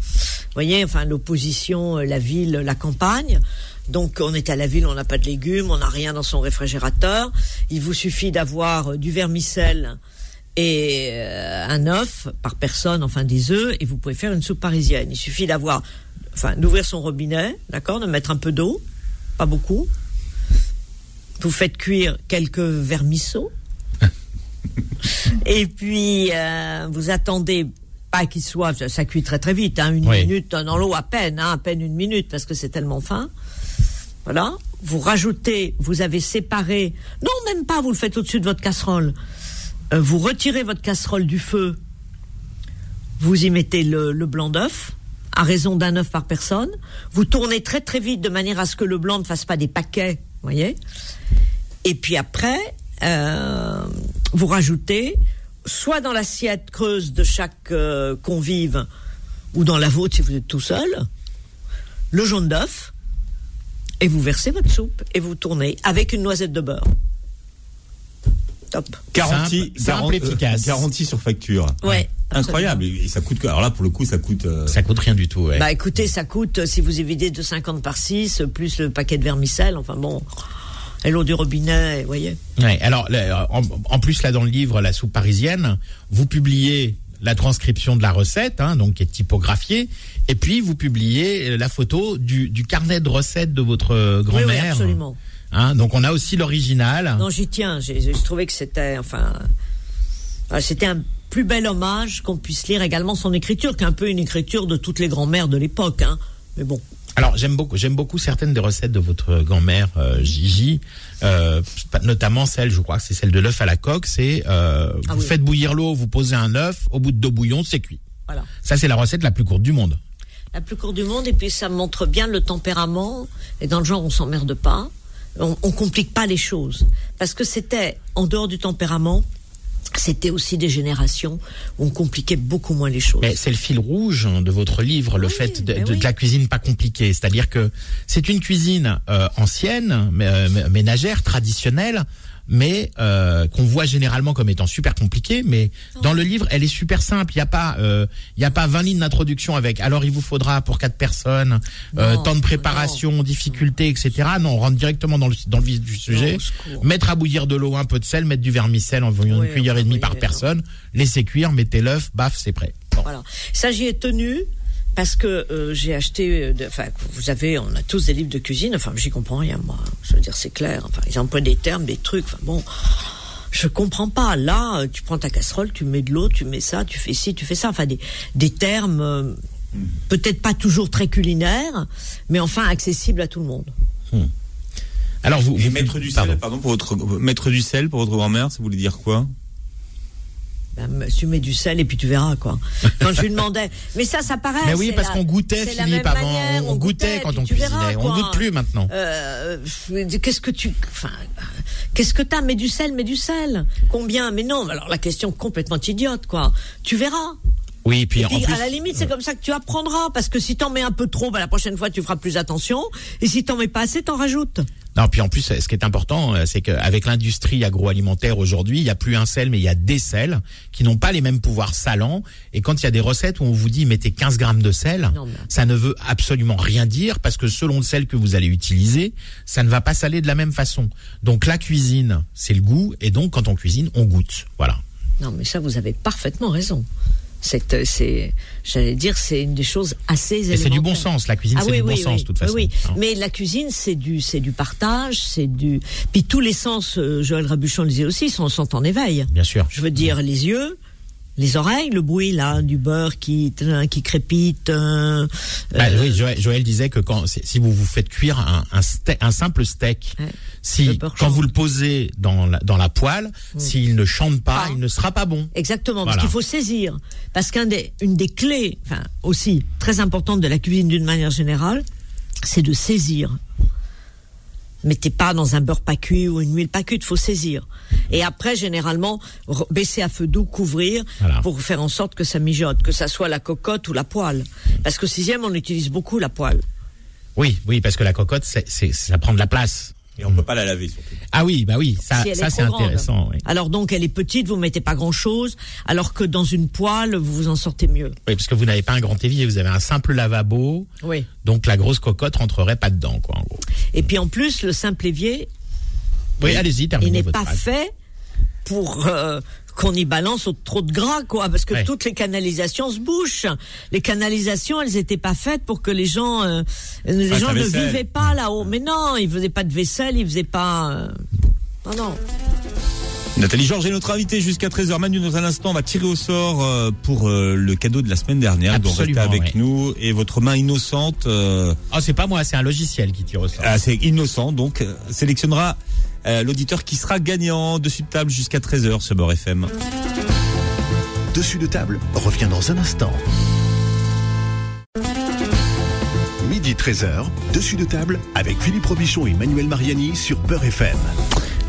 Speaker 4: voyez, enfin l'opposition, euh, la ville, la campagne. Donc on est à la ville, on n'a pas de légumes, on n'a rien dans son réfrigérateur. Il vous suffit d'avoir euh, du vermicelle et un œuf par personne, enfin des œufs, et vous pouvez faire une soupe parisienne. Il suffit d'avoir, enfin d'ouvrir son robinet, d'accord, de mettre un peu d'eau, pas beaucoup. Vous faites cuire quelques vermisseaux. et puis euh, vous attendez pas qu'il soit, ça, ça cuit très très vite, hein, une
Speaker 3: Oui.
Speaker 4: minute dans l'eau à peine, hein, à peine une minute parce que c'est tellement fin. Voilà. Vous rajoutez, vous avez séparé, non même pas, vous le faites au-dessus de votre casserole. Euh, vous retirez votre casserole du feu, vous y mettez le, le blanc d'œuf, à raison d'un œuf par personne. Vous tournez très très vite de manière à ce que le blanc ne fasse pas des paquets, voyez. Et puis après, euh, vous rajoutez, soit dans l'assiette creuse de chaque euh, convive, ou dans la vôtre si vous êtes tout seul, le jaune d'œuf, et vous versez votre soupe, et vous tournez avec une noisette de beurre. Top.
Speaker 2: Garantie,
Speaker 3: Simple- simple,
Speaker 2: garan-
Speaker 3: efficace.
Speaker 2: euh, garantie sur facture.
Speaker 4: Ouais.
Speaker 2: Incroyable. Et ça coûte que, alors là, pour le coup, ça coûte, euh,
Speaker 3: Ça coûte rien du tout. Ouais.
Speaker 4: Bah écoutez, ça coûte, euh, si vous évidez de 50 par 6, plus le paquet de vermicelle, enfin bon, et l'eau du robinet, vous voyez.
Speaker 3: Ouais, alors, en, en plus, là, dans le livre La soupe parisienne, vous publiez la transcription de la recette, hein, donc qui est typographiée, et puis vous publiez euh, la photo du, du carnet de recettes de votre euh,
Speaker 4: Oui, oui,
Speaker 3: grand-mère.
Speaker 4: absolument.
Speaker 3: Hein, donc on a aussi l'original.
Speaker 4: Non, j'y tiens. J'ai trouvé que c'était, enfin, euh, c'était un plus bel hommage qu'on puisse lire également son écriture, qui est un peu une écriture de toutes les grand-mères de l'époque. Hein. Mais bon,
Speaker 3: Alors j'aime beaucoup, j'aime beaucoup certaines des recettes de votre grand-mère euh, Gigi, euh, notamment celle, je crois que c'est celle de l'œuf à la coque. C'est euh,
Speaker 4: Ah
Speaker 3: vous
Speaker 4: oui.
Speaker 3: faites bouillir l'eau, vous posez un œuf, au bout de deux bouillons, c'est cuit.
Speaker 4: voilà.
Speaker 3: Ça c'est la recette la plus courte du monde.
Speaker 4: La plus courte du monde, et puis ça montre bien le tempérament. Et dans le genre, on s'emmerde pas. On, on complique pas les choses. Parce que c'était, en dehors du tempérament, c'était aussi des générations où on compliquait beaucoup moins les choses.
Speaker 3: C'est le fil rouge hein, de votre livre, le
Speaker 4: Oui,
Speaker 3: fait de, de- de la cuisine pas compliquée. C'est-à-dire que c'est une cuisine euh, ancienne, mais, euh, ménagère, traditionnelle, mais euh, qu'on voit généralement comme étant super compliquée. Mais dans le livre, elle est super simple. Il n'y a pas, euh, il y a pas 20 lignes d'introduction avec. Alors il vous faudra pour quatre personnes euh,
Speaker 4: Non,
Speaker 3: temps de préparation, difficultés, etc. Non, on rentre directement dans le dans le vif du sujet. Mettre à bouillir de l'eau, un peu de sel, mettre du vermicelle en une
Speaker 4: Oui,
Speaker 3: cuillère et demie par personne. Laissez cuire, mettez l'œuf, baf, c'est prêt. Bon.
Speaker 4: Voilà. Ça, j'y ai tenu parce que euh, j'ai acheté. euh, Enfin, vous avez, on a tous des livres de cuisine. Enfin, j'y comprends rien, moi. Je veux dire, c'est clair. Enfin, ils emploient des termes, des trucs. Enfin, bon. Je comprends pas. Là, euh, tu prends ta casserole, tu mets de l'eau, tu mets ça, tu fais ci, tu fais ça. Enfin, des, des termes euh, peut-être pas toujours très culinaires, mais enfin accessibles à tout le monde.
Speaker 3: Alors vous,
Speaker 2: Et
Speaker 3: vous
Speaker 2: mettre du
Speaker 3: pardon.
Speaker 2: sel, pardon, pour votre, mettre du sel pour votre grand-mère, ça voulait dire quoi?
Speaker 4: Ben, tu mets du sel et puis tu verras quoi. Quand je lui demandais, mais ça, ça paraît.
Speaker 3: Mais oui, parce qu'on goûtait, Philippe, avant.
Speaker 4: manière,
Speaker 3: on, goûtait quand on
Speaker 4: verras,
Speaker 3: cuisinait. on goûte plus maintenant.
Speaker 4: Euh, qu'est-ce que tu, enfin, qu'est-ce que t'as? Mets du sel, mets du sel. Combien? Mais non. Alors la question complètement idiote, quoi. Tu verras.
Speaker 3: Oui, puis
Speaker 4: Et
Speaker 3: en
Speaker 4: puis,
Speaker 3: plus,
Speaker 4: à la limite, c'est comme ça que tu apprendras, parce que si t'en mets un peu trop, bah, la prochaine fois, tu feras plus attention. Et si t'en mets pas assez, t'en rajoutes.
Speaker 3: Non, puis en plus, ce qui est important, euh, c'est qu'avec l'industrie agroalimentaire aujourd'hui, il y a plus un sel, mais il y a des sels qui n'ont pas les mêmes pouvoirs salants. Et quand il y a des recettes où on vous dit mettez 15 grammes de sel,
Speaker 4: Non, mais-
Speaker 3: ça ne veut absolument rien dire parce que selon le sel que vous allez utiliser, ça ne va pas saler de la même façon. Donc la cuisine, c'est le goût, et donc quand on cuisine, on goûte. Voilà.
Speaker 4: Non, mais ça, vous avez parfaitement raison. C'est, euh, c'est, j'allais dire, c'est une des choses assez
Speaker 3: Et c'est du bon sens. La cuisine,
Speaker 4: Ah
Speaker 3: c'est
Speaker 4: oui,
Speaker 3: du bon
Speaker 4: oui,
Speaker 3: sens,
Speaker 4: oui.
Speaker 3: de toute façon.
Speaker 4: Oui, oui. Mais la cuisine, c'est du, c'est du partage, c'est du. Puis tous les sens, euh, Joël Rabuchon le disait aussi, sont, sont en éveil.
Speaker 3: Bien sûr.
Speaker 4: Je veux dire, les yeux, les oreilles, le bruit là du beurre qui qui crépite. euh,
Speaker 3: Bah,
Speaker 4: euh,
Speaker 3: oui, Joël, Joël disait que quand si vous vous faites cuire un, un, steak- un simple steak,
Speaker 4: Ouais.
Speaker 3: Si quand
Speaker 4: chante.
Speaker 3: vous le posez dans la, dans la poêle, s'il ne chante pas,
Speaker 4: Ah.
Speaker 3: il ne sera pas bon.
Speaker 4: Exactement,
Speaker 3: Voilà.
Speaker 4: parce qu'il faut saisir. Parce qu'une des, des clés, enfin aussi très importante de la cuisine d'une manière générale, c'est de saisir. Mettez pas dans un beurre pas cuit ou une huile pas cuite, faut saisir. Et après, généralement, baisser à feu doux, couvrir,
Speaker 3: Voilà.
Speaker 4: pour faire en sorte que ça mijote, que ça soit la cocotte ou la poêle. Parce qu'au sixième, on utilise beaucoup la poêle.
Speaker 3: Oui, oui, parce que la cocotte, c'est, c'est- ça prend de la place.
Speaker 2: Et on peut pas la laver surtout.
Speaker 3: Ah oui, bah oui, ça,
Speaker 4: Si
Speaker 3: ça
Speaker 4: est
Speaker 3: c'est intéressant. oui.
Speaker 4: Alors donc elle est petite, vous mettez pas grand chose, alors que dans une poêle vous vous en sortez mieux.
Speaker 3: Oui, parce que vous n'avez pas un grand évier, vous avez un simple lavabo,
Speaker 4: Oui.
Speaker 3: donc la grosse cocotte rentrerait pas dedans, quoi, en gros.
Speaker 4: Et puis en plus le simple évier,
Speaker 3: Oui, allez-y,
Speaker 4: il
Speaker 3: terminez
Speaker 4: n'est
Speaker 3: votre
Speaker 4: pas
Speaker 3: phrase.
Speaker 4: fait pour euh, qu'on y balance trop de gras, quoi, parce que
Speaker 3: Ouais.
Speaker 4: toutes les canalisations se bouchent. Les canalisations, elles étaient pas faites pour que les gens, euh, les gens ne
Speaker 2: vaisselle.
Speaker 4: vivaient pas là-haut. Mais non, ils faisaient pas de vaisselle, ils faisaient pas. euh, Non, non.
Speaker 2: Nathalie Georges est notre invitée jusqu'à 13h. Manu, dans un instant, on va tirer au sort euh, pour euh, le cadeau de la semaine dernière. Donc restez avec
Speaker 3: ouais.
Speaker 2: nous. Et votre main innocente, euh,
Speaker 3: Oh, c'est pas moi, c'est un logiciel qui tire au sort.
Speaker 2: assez innocent, donc euh, sélectionnera l'auditeur qui sera gagnant dessus de table jusqu'à 13h ce Beurre FM.
Speaker 1: Dessus de table revient dans un instant. Midi 13h, dessus de table avec Philippe Robichon et Manuel Mariani sur Peur FM.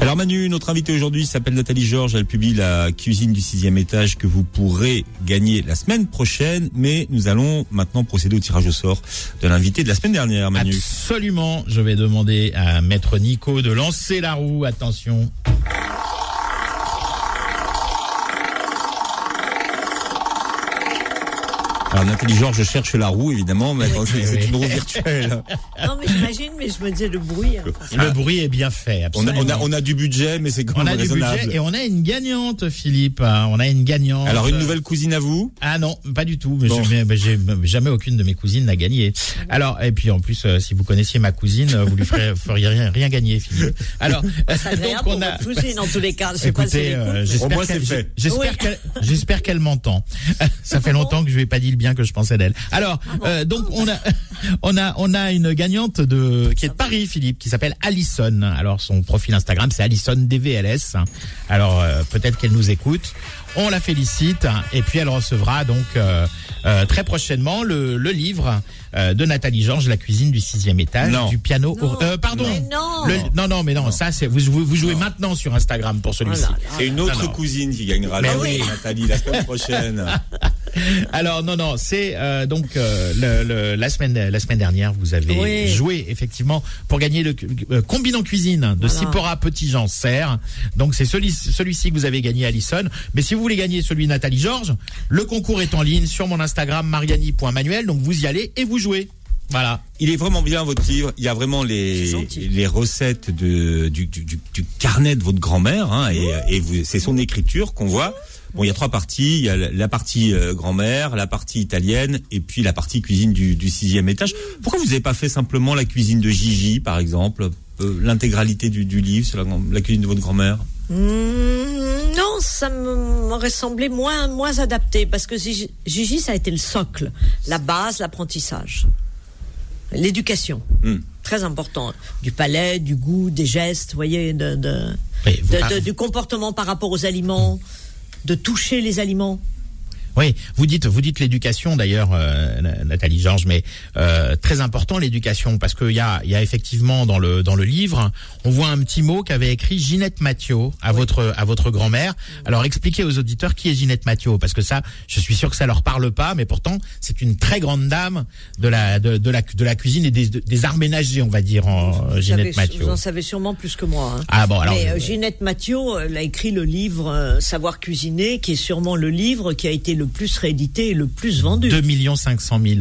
Speaker 2: Alors Manu, notre invitée aujourd'hui s'appelle Nathalie Georges. Elle publie la cuisine du sixième étage que vous pourrez gagner la semaine prochaine. Mais nous allons maintenant procéder au tirage au sort de l'invité de la semaine dernière, Manu.
Speaker 3: Absolument, je vais demander à maître Nico de lancer la roue, attention.
Speaker 2: Alors Nathalie Georges cherche la roue, évidemment, mais c'est
Speaker 3: oui.
Speaker 2: une roue virtuelle.
Speaker 4: Non, mais j'imagine, mais je me disais le bruit. hein.
Speaker 3: Le bruit est bien fait,
Speaker 2: On a,
Speaker 3: absolument.
Speaker 2: on a, on a du budget, mais c'est quand
Speaker 3: On
Speaker 2: même
Speaker 3: a du budget et on a une gagnante, Philippe. hein. On a une gagnante.
Speaker 2: Alors une nouvelle cousine à vous?
Speaker 3: Ah non, pas du tout. Mais
Speaker 2: Bon.
Speaker 3: jamais aucune de mes cousines n'a gagné. Alors et puis en plus, euh, si vous connaissiez ma cousine, euh, vous lui ferez, feriez rien, rien gagner, Philippe. Alors
Speaker 4: C'est agréable
Speaker 3: donc
Speaker 4: pour
Speaker 3: on a.
Speaker 4: cousine, en tous les cas. Je sais pas si
Speaker 3: Écoutez, euh, j'espère qu'elle
Speaker 2: c'est fait.
Speaker 3: j'espère
Speaker 4: Oui.
Speaker 3: qu'elle j'espère qu'elle m'entend. Ça fait longtemps que je lui ai pas dit le bien que je pensais d'elle. Alors euh, donc on a on a on a une gagnante de qui est de Paris, Philippe, qui s'appelle Alison. Alors son profil Instagram c'est Alison DVLS. Alors euh, peut-être qu'elle nous écoute. On la félicite et puis elle recevra donc euh, euh, très prochainement le, le livre euh, de Nathalie Georges, La cuisine du sixième étage,
Speaker 2: Non.
Speaker 3: du piano.
Speaker 4: Non.
Speaker 3: euh, pardon.
Speaker 4: Mais non.
Speaker 3: Le- non non mais non, ça c'est vous vous, vous jouez maintenant sur Instagram pour celui-ci.
Speaker 4: Voilà.
Speaker 2: C'est une autre
Speaker 3: non.
Speaker 2: cousine qui gagnera
Speaker 3: Mais
Speaker 2: la
Speaker 3: oui.
Speaker 2: Nathalie, la semaine prochaine.
Speaker 3: Alors non non c'est euh, donc euh, le, le- la semaine la semaine dernière vous avez
Speaker 4: Oui.
Speaker 3: joué effectivement pour gagner le euh, combinant cuisine de
Speaker 4: Voilà.
Speaker 3: Sipora Petit Jean Serre donc c'est celui celui-ci que vous avez gagné Alison mais si vous voulez gagner celui de Nathalie Georges le concours est en ligne sur mon Instagram mariani.manuel donc vous y allez et vous jouez voilà
Speaker 2: Il est vraiment bien votre livre. Il y a vraiment les les recettes de du, du, du- du carnet de votre grand-mère hein, et, et vous c'est son écriture qu'on voit. Bon, il y a trois parties. Il y a la, partie euh, grand-mère, la partie italienne et puis la partie cuisine du, du sixième étage. Pourquoi vous n'avez pas fait simplement la cuisine de Gigi, par exemple, euh, l'intégralité du, du livre sur la, cuisine de votre grand-mère?
Speaker 4: Mmh, non, ça me- m'aurait semblé moins, moins adapté parce que Gigi, Gigi, ça a été le socle, la base, l'apprentissage, l'éducation.
Speaker 2: Hmm.
Speaker 4: Très important. Du palais, du goût, des gestes, vous voyez, de, de,
Speaker 3: Oui, vous
Speaker 4: de- de- du comportement par rapport aux aliments, de toucher les aliments.
Speaker 3: Oui, vous dites, vous dites l'éducation d'ailleurs, euh, Nathalie Georges, mais euh, très important l'éducation parce qu'il y a, il y a effectivement dans le dans le livre, on voit un petit mot qu'avait écrit Ginette Mathieu à votre à votre grand-mère. Alors expliquez aux auditeurs qui est Ginette Mathieu parce que ça, je suis sûr que ça leur parle pas, mais pourtant c'est une très grande dame de la de, de la de la cuisine et des, des arts ménagers, on va dire, en
Speaker 4: Vous,
Speaker 3: Ginette
Speaker 4: savez-
Speaker 3: Mathieu.
Speaker 4: vous en savez sûrement plus que moi. hein.
Speaker 3: Ah bon, alors
Speaker 4: Mais
Speaker 3: je-
Speaker 4: euh, Ginette Mathieu, elle a écrit le livre euh, Savoir cuisiner, qui est sûrement le livre qui a été le plus réédité et le plus vendu.
Speaker 3: 2 millions 500 000.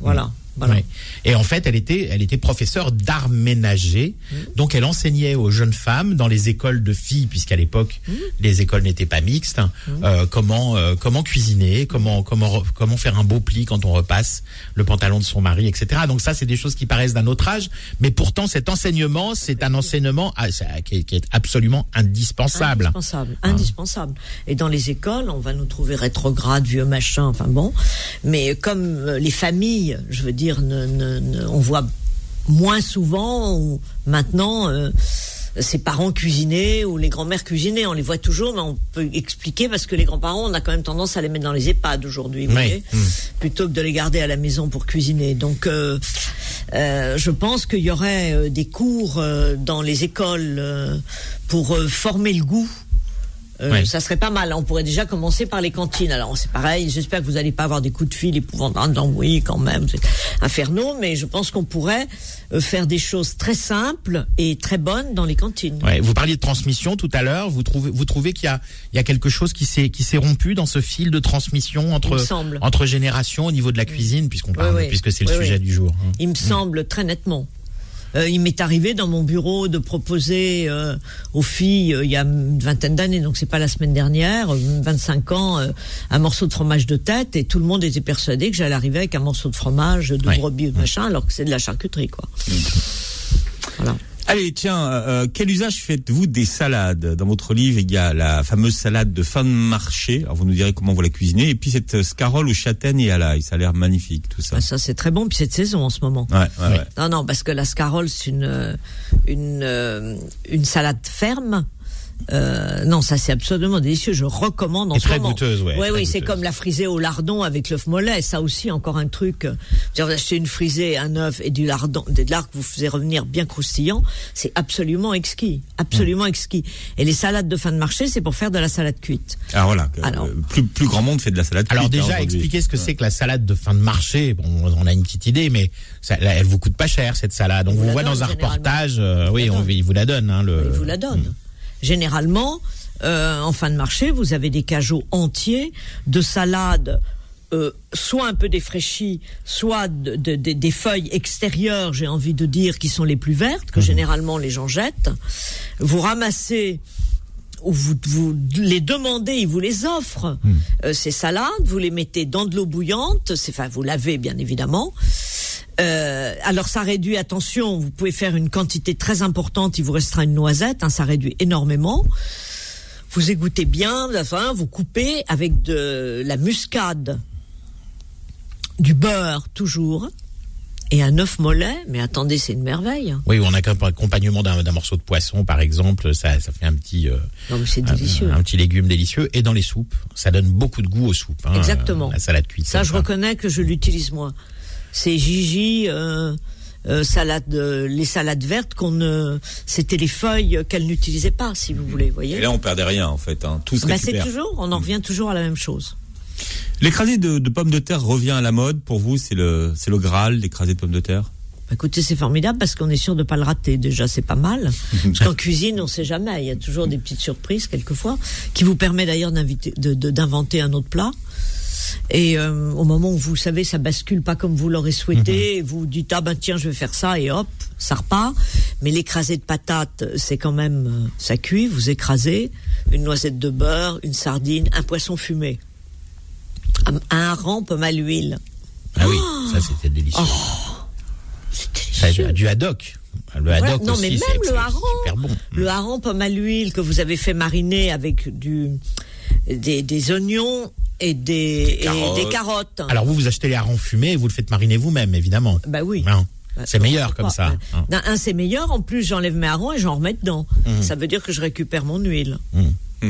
Speaker 4: Voilà. Voilà.
Speaker 3: Oui. Et en fait, elle était, elle était professeure d'art ménager.
Speaker 4: Mmh.
Speaker 3: Donc, elle enseignait aux jeunes femmes dans les écoles de filles, puisqu'à l'époque,
Speaker 4: Mmh.
Speaker 3: les écoles n'étaient pas mixtes, euh, comment, euh, comment cuisiner, comment, comment, comment faire un beau pli quand on repasse le pantalon de son mari, etc. Donc ça, c'est des choses qui paraissent d'un autre âge. Mais pourtant, cet enseignement, c'est un enseignement ah, ça, qui, est, qui est absolument indispensable.
Speaker 4: Indispensable, indispensable. Et dans les écoles, on va nous trouver rétrogrades, vieux machins, enfin bon. Mais comme euh, les familles, je veux dire, ne, ne- ne- on voit moins souvent ou maintenant euh, ses parents cuisiner ou les grands-mères cuisiner. On les voit toujours, mais on peut expliquer parce que les grands-parents, on a quand même tendance à les mettre dans les EHPAD aujourd'hui,
Speaker 3: Oui. Mm.
Speaker 4: plutôt que de les garder à la maison pour cuisiner. Donc, euh, euh, je pense qu'il y aurait des cours dans les écoles pour former le goût Euh, Ça serait pas mal. On pourrait déjà commencer par les cantines. Alors c'est pareil. J'espère que vous n'allez pas avoir des coups de fil épouvantables. Non, oui, quand même, c'est infernaux. Mais je pense qu'on pourrait euh, faire des choses très simples et très bonnes dans les cantines.
Speaker 3: Ouais, vous parliez de transmission tout à l'heure. Vous trouvez, vous trouvez qu'il y a, il y a quelque chose qui s'est, qui s'est rompu dans ce fil de transmission entre, entre générations au niveau de la cuisine, puisqu'on parle, puisque c'est le sujet du jour.
Speaker 4: Hein. Il me semble très nettement. Euh, il m'est arrivé dans mon bureau de proposer euh, aux filles, euh, il y a une vingtaine d'années, donc c'est pas la semaine dernière, 25 ans, un morceau de fromage de tête, et tout le monde était persuadé que j'allais arriver avec un morceau de fromage de brebis ou machin, alors que c'est de la charcuterie, quoi.
Speaker 2: Voilà. Allez, tiens, euh, quel usage faites-vous des salades? Dans votre livre, il y a la fameuse salade de fin de marché. Alors vous nous direz comment vous la cuisinez. Et puis cette scarole aux châtaignes et à l'ail. Ça a l'air magnifique, tout ça.
Speaker 4: Ah, ça, c'est très bon. Puis cette saison en ce moment.
Speaker 2: Ouais, ouais, ouais.
Speaker 4: Non, non, parce que la scarole, c'est une, une, euh, une salade ferme euh, non, ça c'est absolument délicieux. Je recommande en
Speaker 3: Et
Speaker 4: ce
Speaker 3: très
Speaker 4: moment.
Speaker 3: goûteuse, ouais.
Speaker 4: Oui,
Speaker 3: très
Speaker 4: oui, c'est comme la frisée au lardon avec l'œuf mollet. Ça aussi, encore un truc. euh, Vous achetez une frisée, un œuf et du lardon, de l'art que vous faisiez revenir bien croustillant. C'est absolument exquis, absolument exquis. Et les salades de fin de marché, c'est pour faire de la salade cuite.
Speaker 2: Alors voilà, euh,
Speaker 4: Alors.
Speaker 2: plus, plus grand monde fait de la salade.
Speaker 3: Alors
Speaker 2: cuite, hein,
Speaker 3: déjà, expliquez ce que c'est que la salade de fin de marché. Bon, on a une petite idée, mais ça, là, elle vous coûte pas cher cette salade. On
Speaker 4: vous
Speaker 3: vous
Speaker 4: la
Speaker 3: voit
Speaker 4: donne,
Speaker 3: dans un reportage. euh, oui, on, il vous la donne. Hein, le...
Speaker 4: Il vous la donne. Généralement, euh, en fin de marché, vous avez des cajots entiers de salades. euh, soit un peu défraîchies, soit de- de- de- des feuilles extérieures, j'ai envie de dire, qui sont les plus vertes, que généralement les gens jettent. Vous ramassez ou vous, vous les demandez, ils vous les offrent. Euh, ces salades, vous les mettez dans de l'eau bouillante, enfin vous lavez bien évidemment. Euh, alors ça réduit, attention, vous pouvez faire une quantité très importante, il vous restera une noisette, hein, ça réduit énormément. Vous égouttez bien, enfin, vous coupez avec de la muscade, du beurre toujours, et un œuf mollet. Mais attendez, c'est une merveille.
Speaker 3: Oui, on a qu'un accompagnement d'un morceau de poisson, par exemple. Ça, ça fait un petit, euh,
Speaker 4: Non mais c'est
Speaker 3: un,
Speaker 4: délicieux.
Speaker 3: un petit légume délicieux. Et dans les soupes, ça donne beaucoup de goût aux soupes. hein,
Speaker 4: Exactement.
Speaker 3: La salade cuite.
Speaker 4: Ça,
Speaker 3: comme
Speaker 4: je reconnais que je l'utilise moins. C'est Gigi, euh, euh, salade, euh, les salades vertes qu'on ne, c'était les feuilles qu'elle n'utilisait pas, si vous voulez, voyez.
Speaker 2: Et là, on perdait rien en fait. Hein. Tout se
Speaker 4: Bah, c'est toujours, on en revient toujours à la même chose.
Speaker 2: L'écrasé de, de pommes de terre revient à la mode. Pour vous, c'est le, c'est le Graal, l'écrasé de pommes de terre?
Speaker 4: Bah, Écoutez, c'est formidable parce qu'on est sûr de pas le rater. Déjà, c'est pas mal. Parce qu'en cuisine, on sait jamais. Il y a toujours des petites surprises quelquefois, qui vous permet d'ailleurs d'inviter, de, de- d'inventer un autre plat. Et euh, au moment où vous savez, ça bascule pas comme vous l'aurez souhaité, et vous dites ah ben tiens, je vais faire ça et hop, ça repart. Mais l'écrasé de patates, c'est quand même euh, ça cuit. Vous écrasez une noisette de beurre, une sardine, un poisson fumé, un, un hareng pomme à l'huile.
Speaker 3: Ah oui, ça c'était délicieux. Ça,
Speaker 4: délicieux.
Speaker 3: du haddock. Le
Speaker 4: Voilà. non,
Speaker 3: aussi,
Speaker 4: mais même le hareng,
Speaker 3: bon.
Speaker 4: le hareng pomme à l'huile que vous avez fait mariner avec du des, des oignons et des, et
Speaker 2: carottes.
Speaker 4: des carottes.
Speaker 3: Alors vous, vous achetez les harengs fumés et vous le faites mariner vous-même, évidemment.
Speaker 4: bah oui.
Speaker 3: Hein.
Speaker 4: Bah,
Speaker 3: C'est meilleur comme
Speaker 4: pas.
Speaker 3: ça. hein.
Speaker 4: Un, c'est meilleur. En plus, j'enlève mes harengs et j'en remets dedans. Ça veut dire que je récupère mon huile.
Speaker 3: Mmh.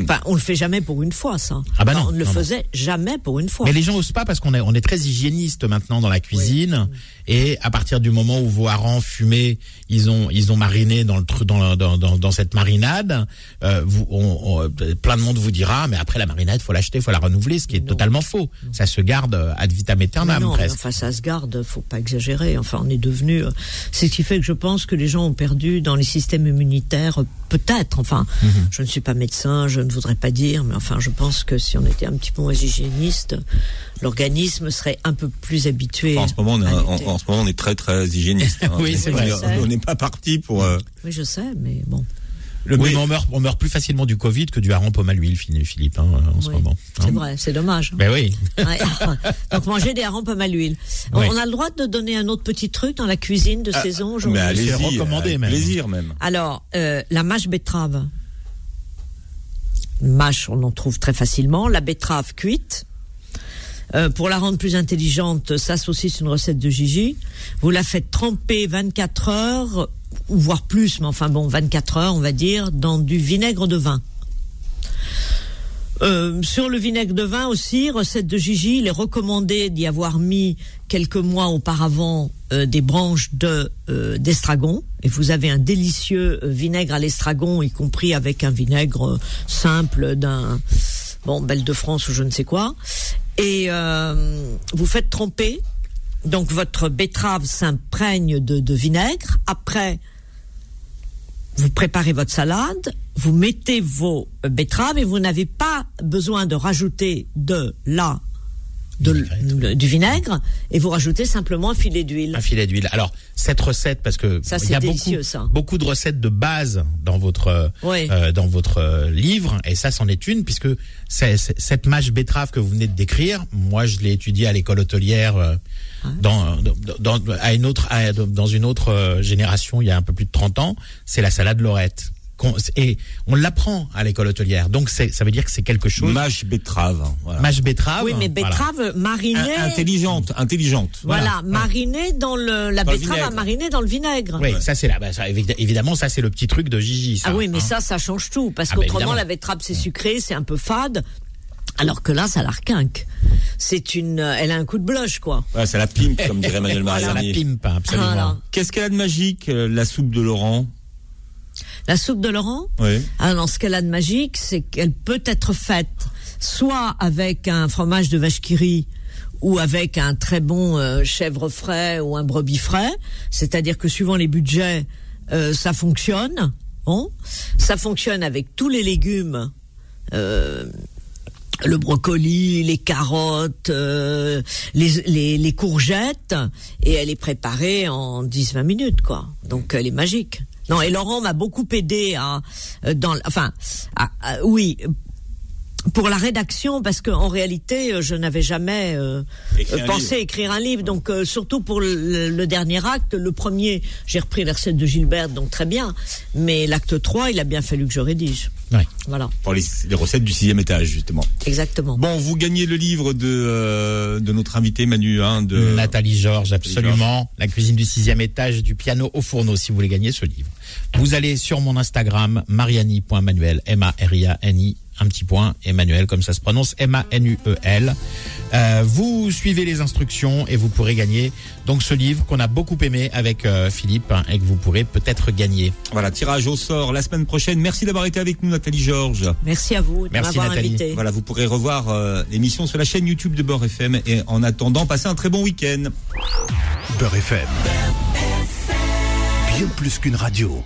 Speaker 4: Enfin, on le fait jamais pour une fois, ça.
Speaker 3: Ah bah
Speaker 4: Enfin,
Speaker 3: non,
Speaker 4: on ne le
Speaker 3: non, non.
Speaker 4: faisait jamais pour une fois.
Speaker 3: Mais les gens osent pas parce qu'on est, on est très hygiéniste maintenant dans la cuisine. Et à partir du moment où vos harengs fumés, ils ont, ils ont mariné dans le tru- dans, dans, dans, dans cette marinade, euh, vous, on, on- plein de monde vous dira, mais après la marinade, faut l'acheter, faut la renouveler, ce qui est
Speaker 4: Non.
Speaker 3: totalement faux. Ça se garde ad vitam
Speaker 4: Mais
Speaker 3: aeternam
Speaker 4: non, mais
Speaker 3: presque.
Speaker 4: enfin, ça se garde, faut pas exagérer. Enfin, on est devenu. euh, C'est ce qui fait que je pense que les gens ont perdu dans les systèmes immunitaires, peut-être. Enfin,
Speaker 3: Mhm.
Speaker 4: je ne suis pas médecin, je ne voudrais pas dire, mais enfin, je pense que si on était un petit peu moins hygiéniste, l'organisme serait un peu plus habitué.
Speaker 2: Enfin, en ce moment, on est, en, ce moment, on est très très hygiéniste. hein.
Speaker 3: Oui, c'est vrai.
Speaker 2: On- On n'est pas parti pour. euh,
Speaker 4: Oui, je sais, mais bon.
Speaker 2: Le
Speaker 3: Oui,
Speaker 2: mais-
Speaker 3: mais on meurt, on meurt plus facilement du Covid que du hareng pomme à l'huile, Philippe, hein, en ce moment.
Speaker 4: C'est
Speaker 3: Hein.
Speaker 4: vrai, c'est dommage.
Speaker 3: Ben oui.
Speaker 4: Ouais. Donc manger des harengs pomme à l'huile. On-
Speaker 3: Oui.
Speaker 4: On a le droit de donner un autre petit truc dans la cuisine de saison
Speaker 2: mais
Speaker 4: aujourd'hui?
Speaker 2: allez-y,
Speaker 3: C'est recommandé
Speaker 2: avec
Speaker 3: même.
Speaker 2: plaisir même.
Speaker 4: Alors, euh, la mâche betterave. Mâche, on en trouve très facilement. La betterave cuite. Euh, pour la rendre plus intelligente, ça c'est une recette de Gigi. Vous la faites tremper 24 heures, ou voire plus, mais enfin bon, 24 heures, on va dire, dans du vinaigre de vin. Euh, sur le vinaigre de vin aussi, recette de Gigi, il est recommandé d'y avoir mis quelques mois auparavant euh, des branches de euh, d'estragon et vous avez un délicieux vinaigre à l'estragon, y compris avec un vinaigre simple d'un bon Belle de France ou je ne sais quoi. Et vous faites tremper, donc votre betterave s'imprègne de, de vinaigre. Après, vous préparez votre salade, vous mettez vos betteraves et vous n'avez pas besoin de rajouter de la de, du vinaigre et vous rajoutez simplement un filet d'huile.
Speaker 3: Un filet d'huile. Alors cette recette, parce que
Speaker 4: Ça,
Speaker 3: il y a
Speaker 4: c'est
Speaker 3: beaucoup,
Speaker 4: ça.
Speaker 3: beaucoup de recettes de base dans votre euh,
Speaker 4: Oui.
Speaker 3: euh, dans votre euh, livre, et ça c'en est une puisque cette mâche betterave que vous venez de décrire, moi je l'ai étudiée à l'école hôtelière euh. Dans, dans, dans- à une autre à- dans une autre euh, génération il y a un peu plus de 30 ans, c'est la salade lorette. Et on l'apprend à l'école hôtelière, donc ça veut dire que c'est quelque chose.
Speaker 2: Mâche betterave. hein, Voilà.
Speaker 3: Mâche betterave.
Speaker 4: oui, mais
Speaker 3: voilà.
Speaker 4: betterave marinée.
Speaker 2: In- Intelligente, intelligente.
Speaker 4: Voilà,
Speaker 3: voilà.
Speaker 4: marinée dans le la
Speaker 2: Dans
Speaker 4: betterave à mariner dans le vinaigre.
Speaker 3: Oui, ça c'est là. Bah, ça, évidemment, ça c'est le petit truc de Gigi. Ça,
Speaker 4: Ah oui, mais
Speaker 3: hein.
Speaker 4: ça, ça change tout. Parce
Speaker 3: Ah, bah,
Speaker 4: qu'autrement, la betterave, c'est sucré, c'est un peu fade. Alors que là, ça la requinque. C'est une, euh, elle a un coup de blush, quoi.
Speaker 2: Ouais, c'est la pimpe, comme dirait Manuel
Speaker 3: Ça la
Speaker 2: Mariani.
Speaker 3: pimpe, hein, absolument.
Speaker 4: Voilà.
Speaker 2: Qu'est-ce qu'elle a de magique, euh, la soupe de Laurent?
Speaker 4: La soupe de Laurent,
Speaker 2: Oui.
Speaker 4: alors ce qu'elle a de magique, c'est qu'elle peut être faite soit avec un fromage de vache qui rit ou avec un très bon euh, chèvre frais ou un brebis frais. C'est-à-dire que suivant les budgets, euh, ça fonctionne. Bon, ça fonctionne avec tous les légumes. euh, le brocoli, les carottes, euh, les, les, les courgettes, et elle est préparée en 10-20 minutes, quoi. Donc elle est magique. Non, et Laurent m'a beaucoup aidé à, euh, dans, enfin, à- oui, pour la rédaction, parce qu'en réalité, euh, je n'avais jamais euh, pensé
Speaker 2: livre.
Speaker 4: écrire un livre. Donc, euh, surtout pour le, le dernier acte, le premier, j'ai repris la recette de Gilbert, donc très bien. Mais l'acte 3, il a bien fallu que je rédige.
Speaker 3: Ouais.
Speaker 4: Voilà,
Speaker 2: Pour les, les recettes du sixième étage, justement.
Speaker 4: exactement.
Speaker 2: Bon, vous gagnez le livre de, euh, de notre invité Manu, hein, de
Speaker 3: Nathalie Georges, absolument. La cuisine du sixième étage du piano au fourneau, si vous voulez gagner ce livre. Vous allez sur mon Instagram, mariani.manuel, M-A-R-I-A-N-I, un petit point, Emmanuel, comme ça se prononce, M-A-N-U-E-L. Euh, vous suivez les instructions et vous pourrez gagner donc ce livre qu'on a beaucoup aimé avec euh, Philippe hein, et que vous pourrez peut-être gagner.
Speaker 2: Voilà, tirage au sort la semaine prochaine. Merci d'avoir été avec nous, Nathalie Georges.
Speaker 4: Merci à vous de m'avoir
Speaker 3: Nathalie.
Speaker 4: invité.
Speaker 2: Voilà, vous pourrez revoir euh, l'émission sur la chaîne YouTube de Beurre FM. Et en attendant, passez un très bon week-end.
Speaker 1: Beurre FM. Bien plus qu'une radio.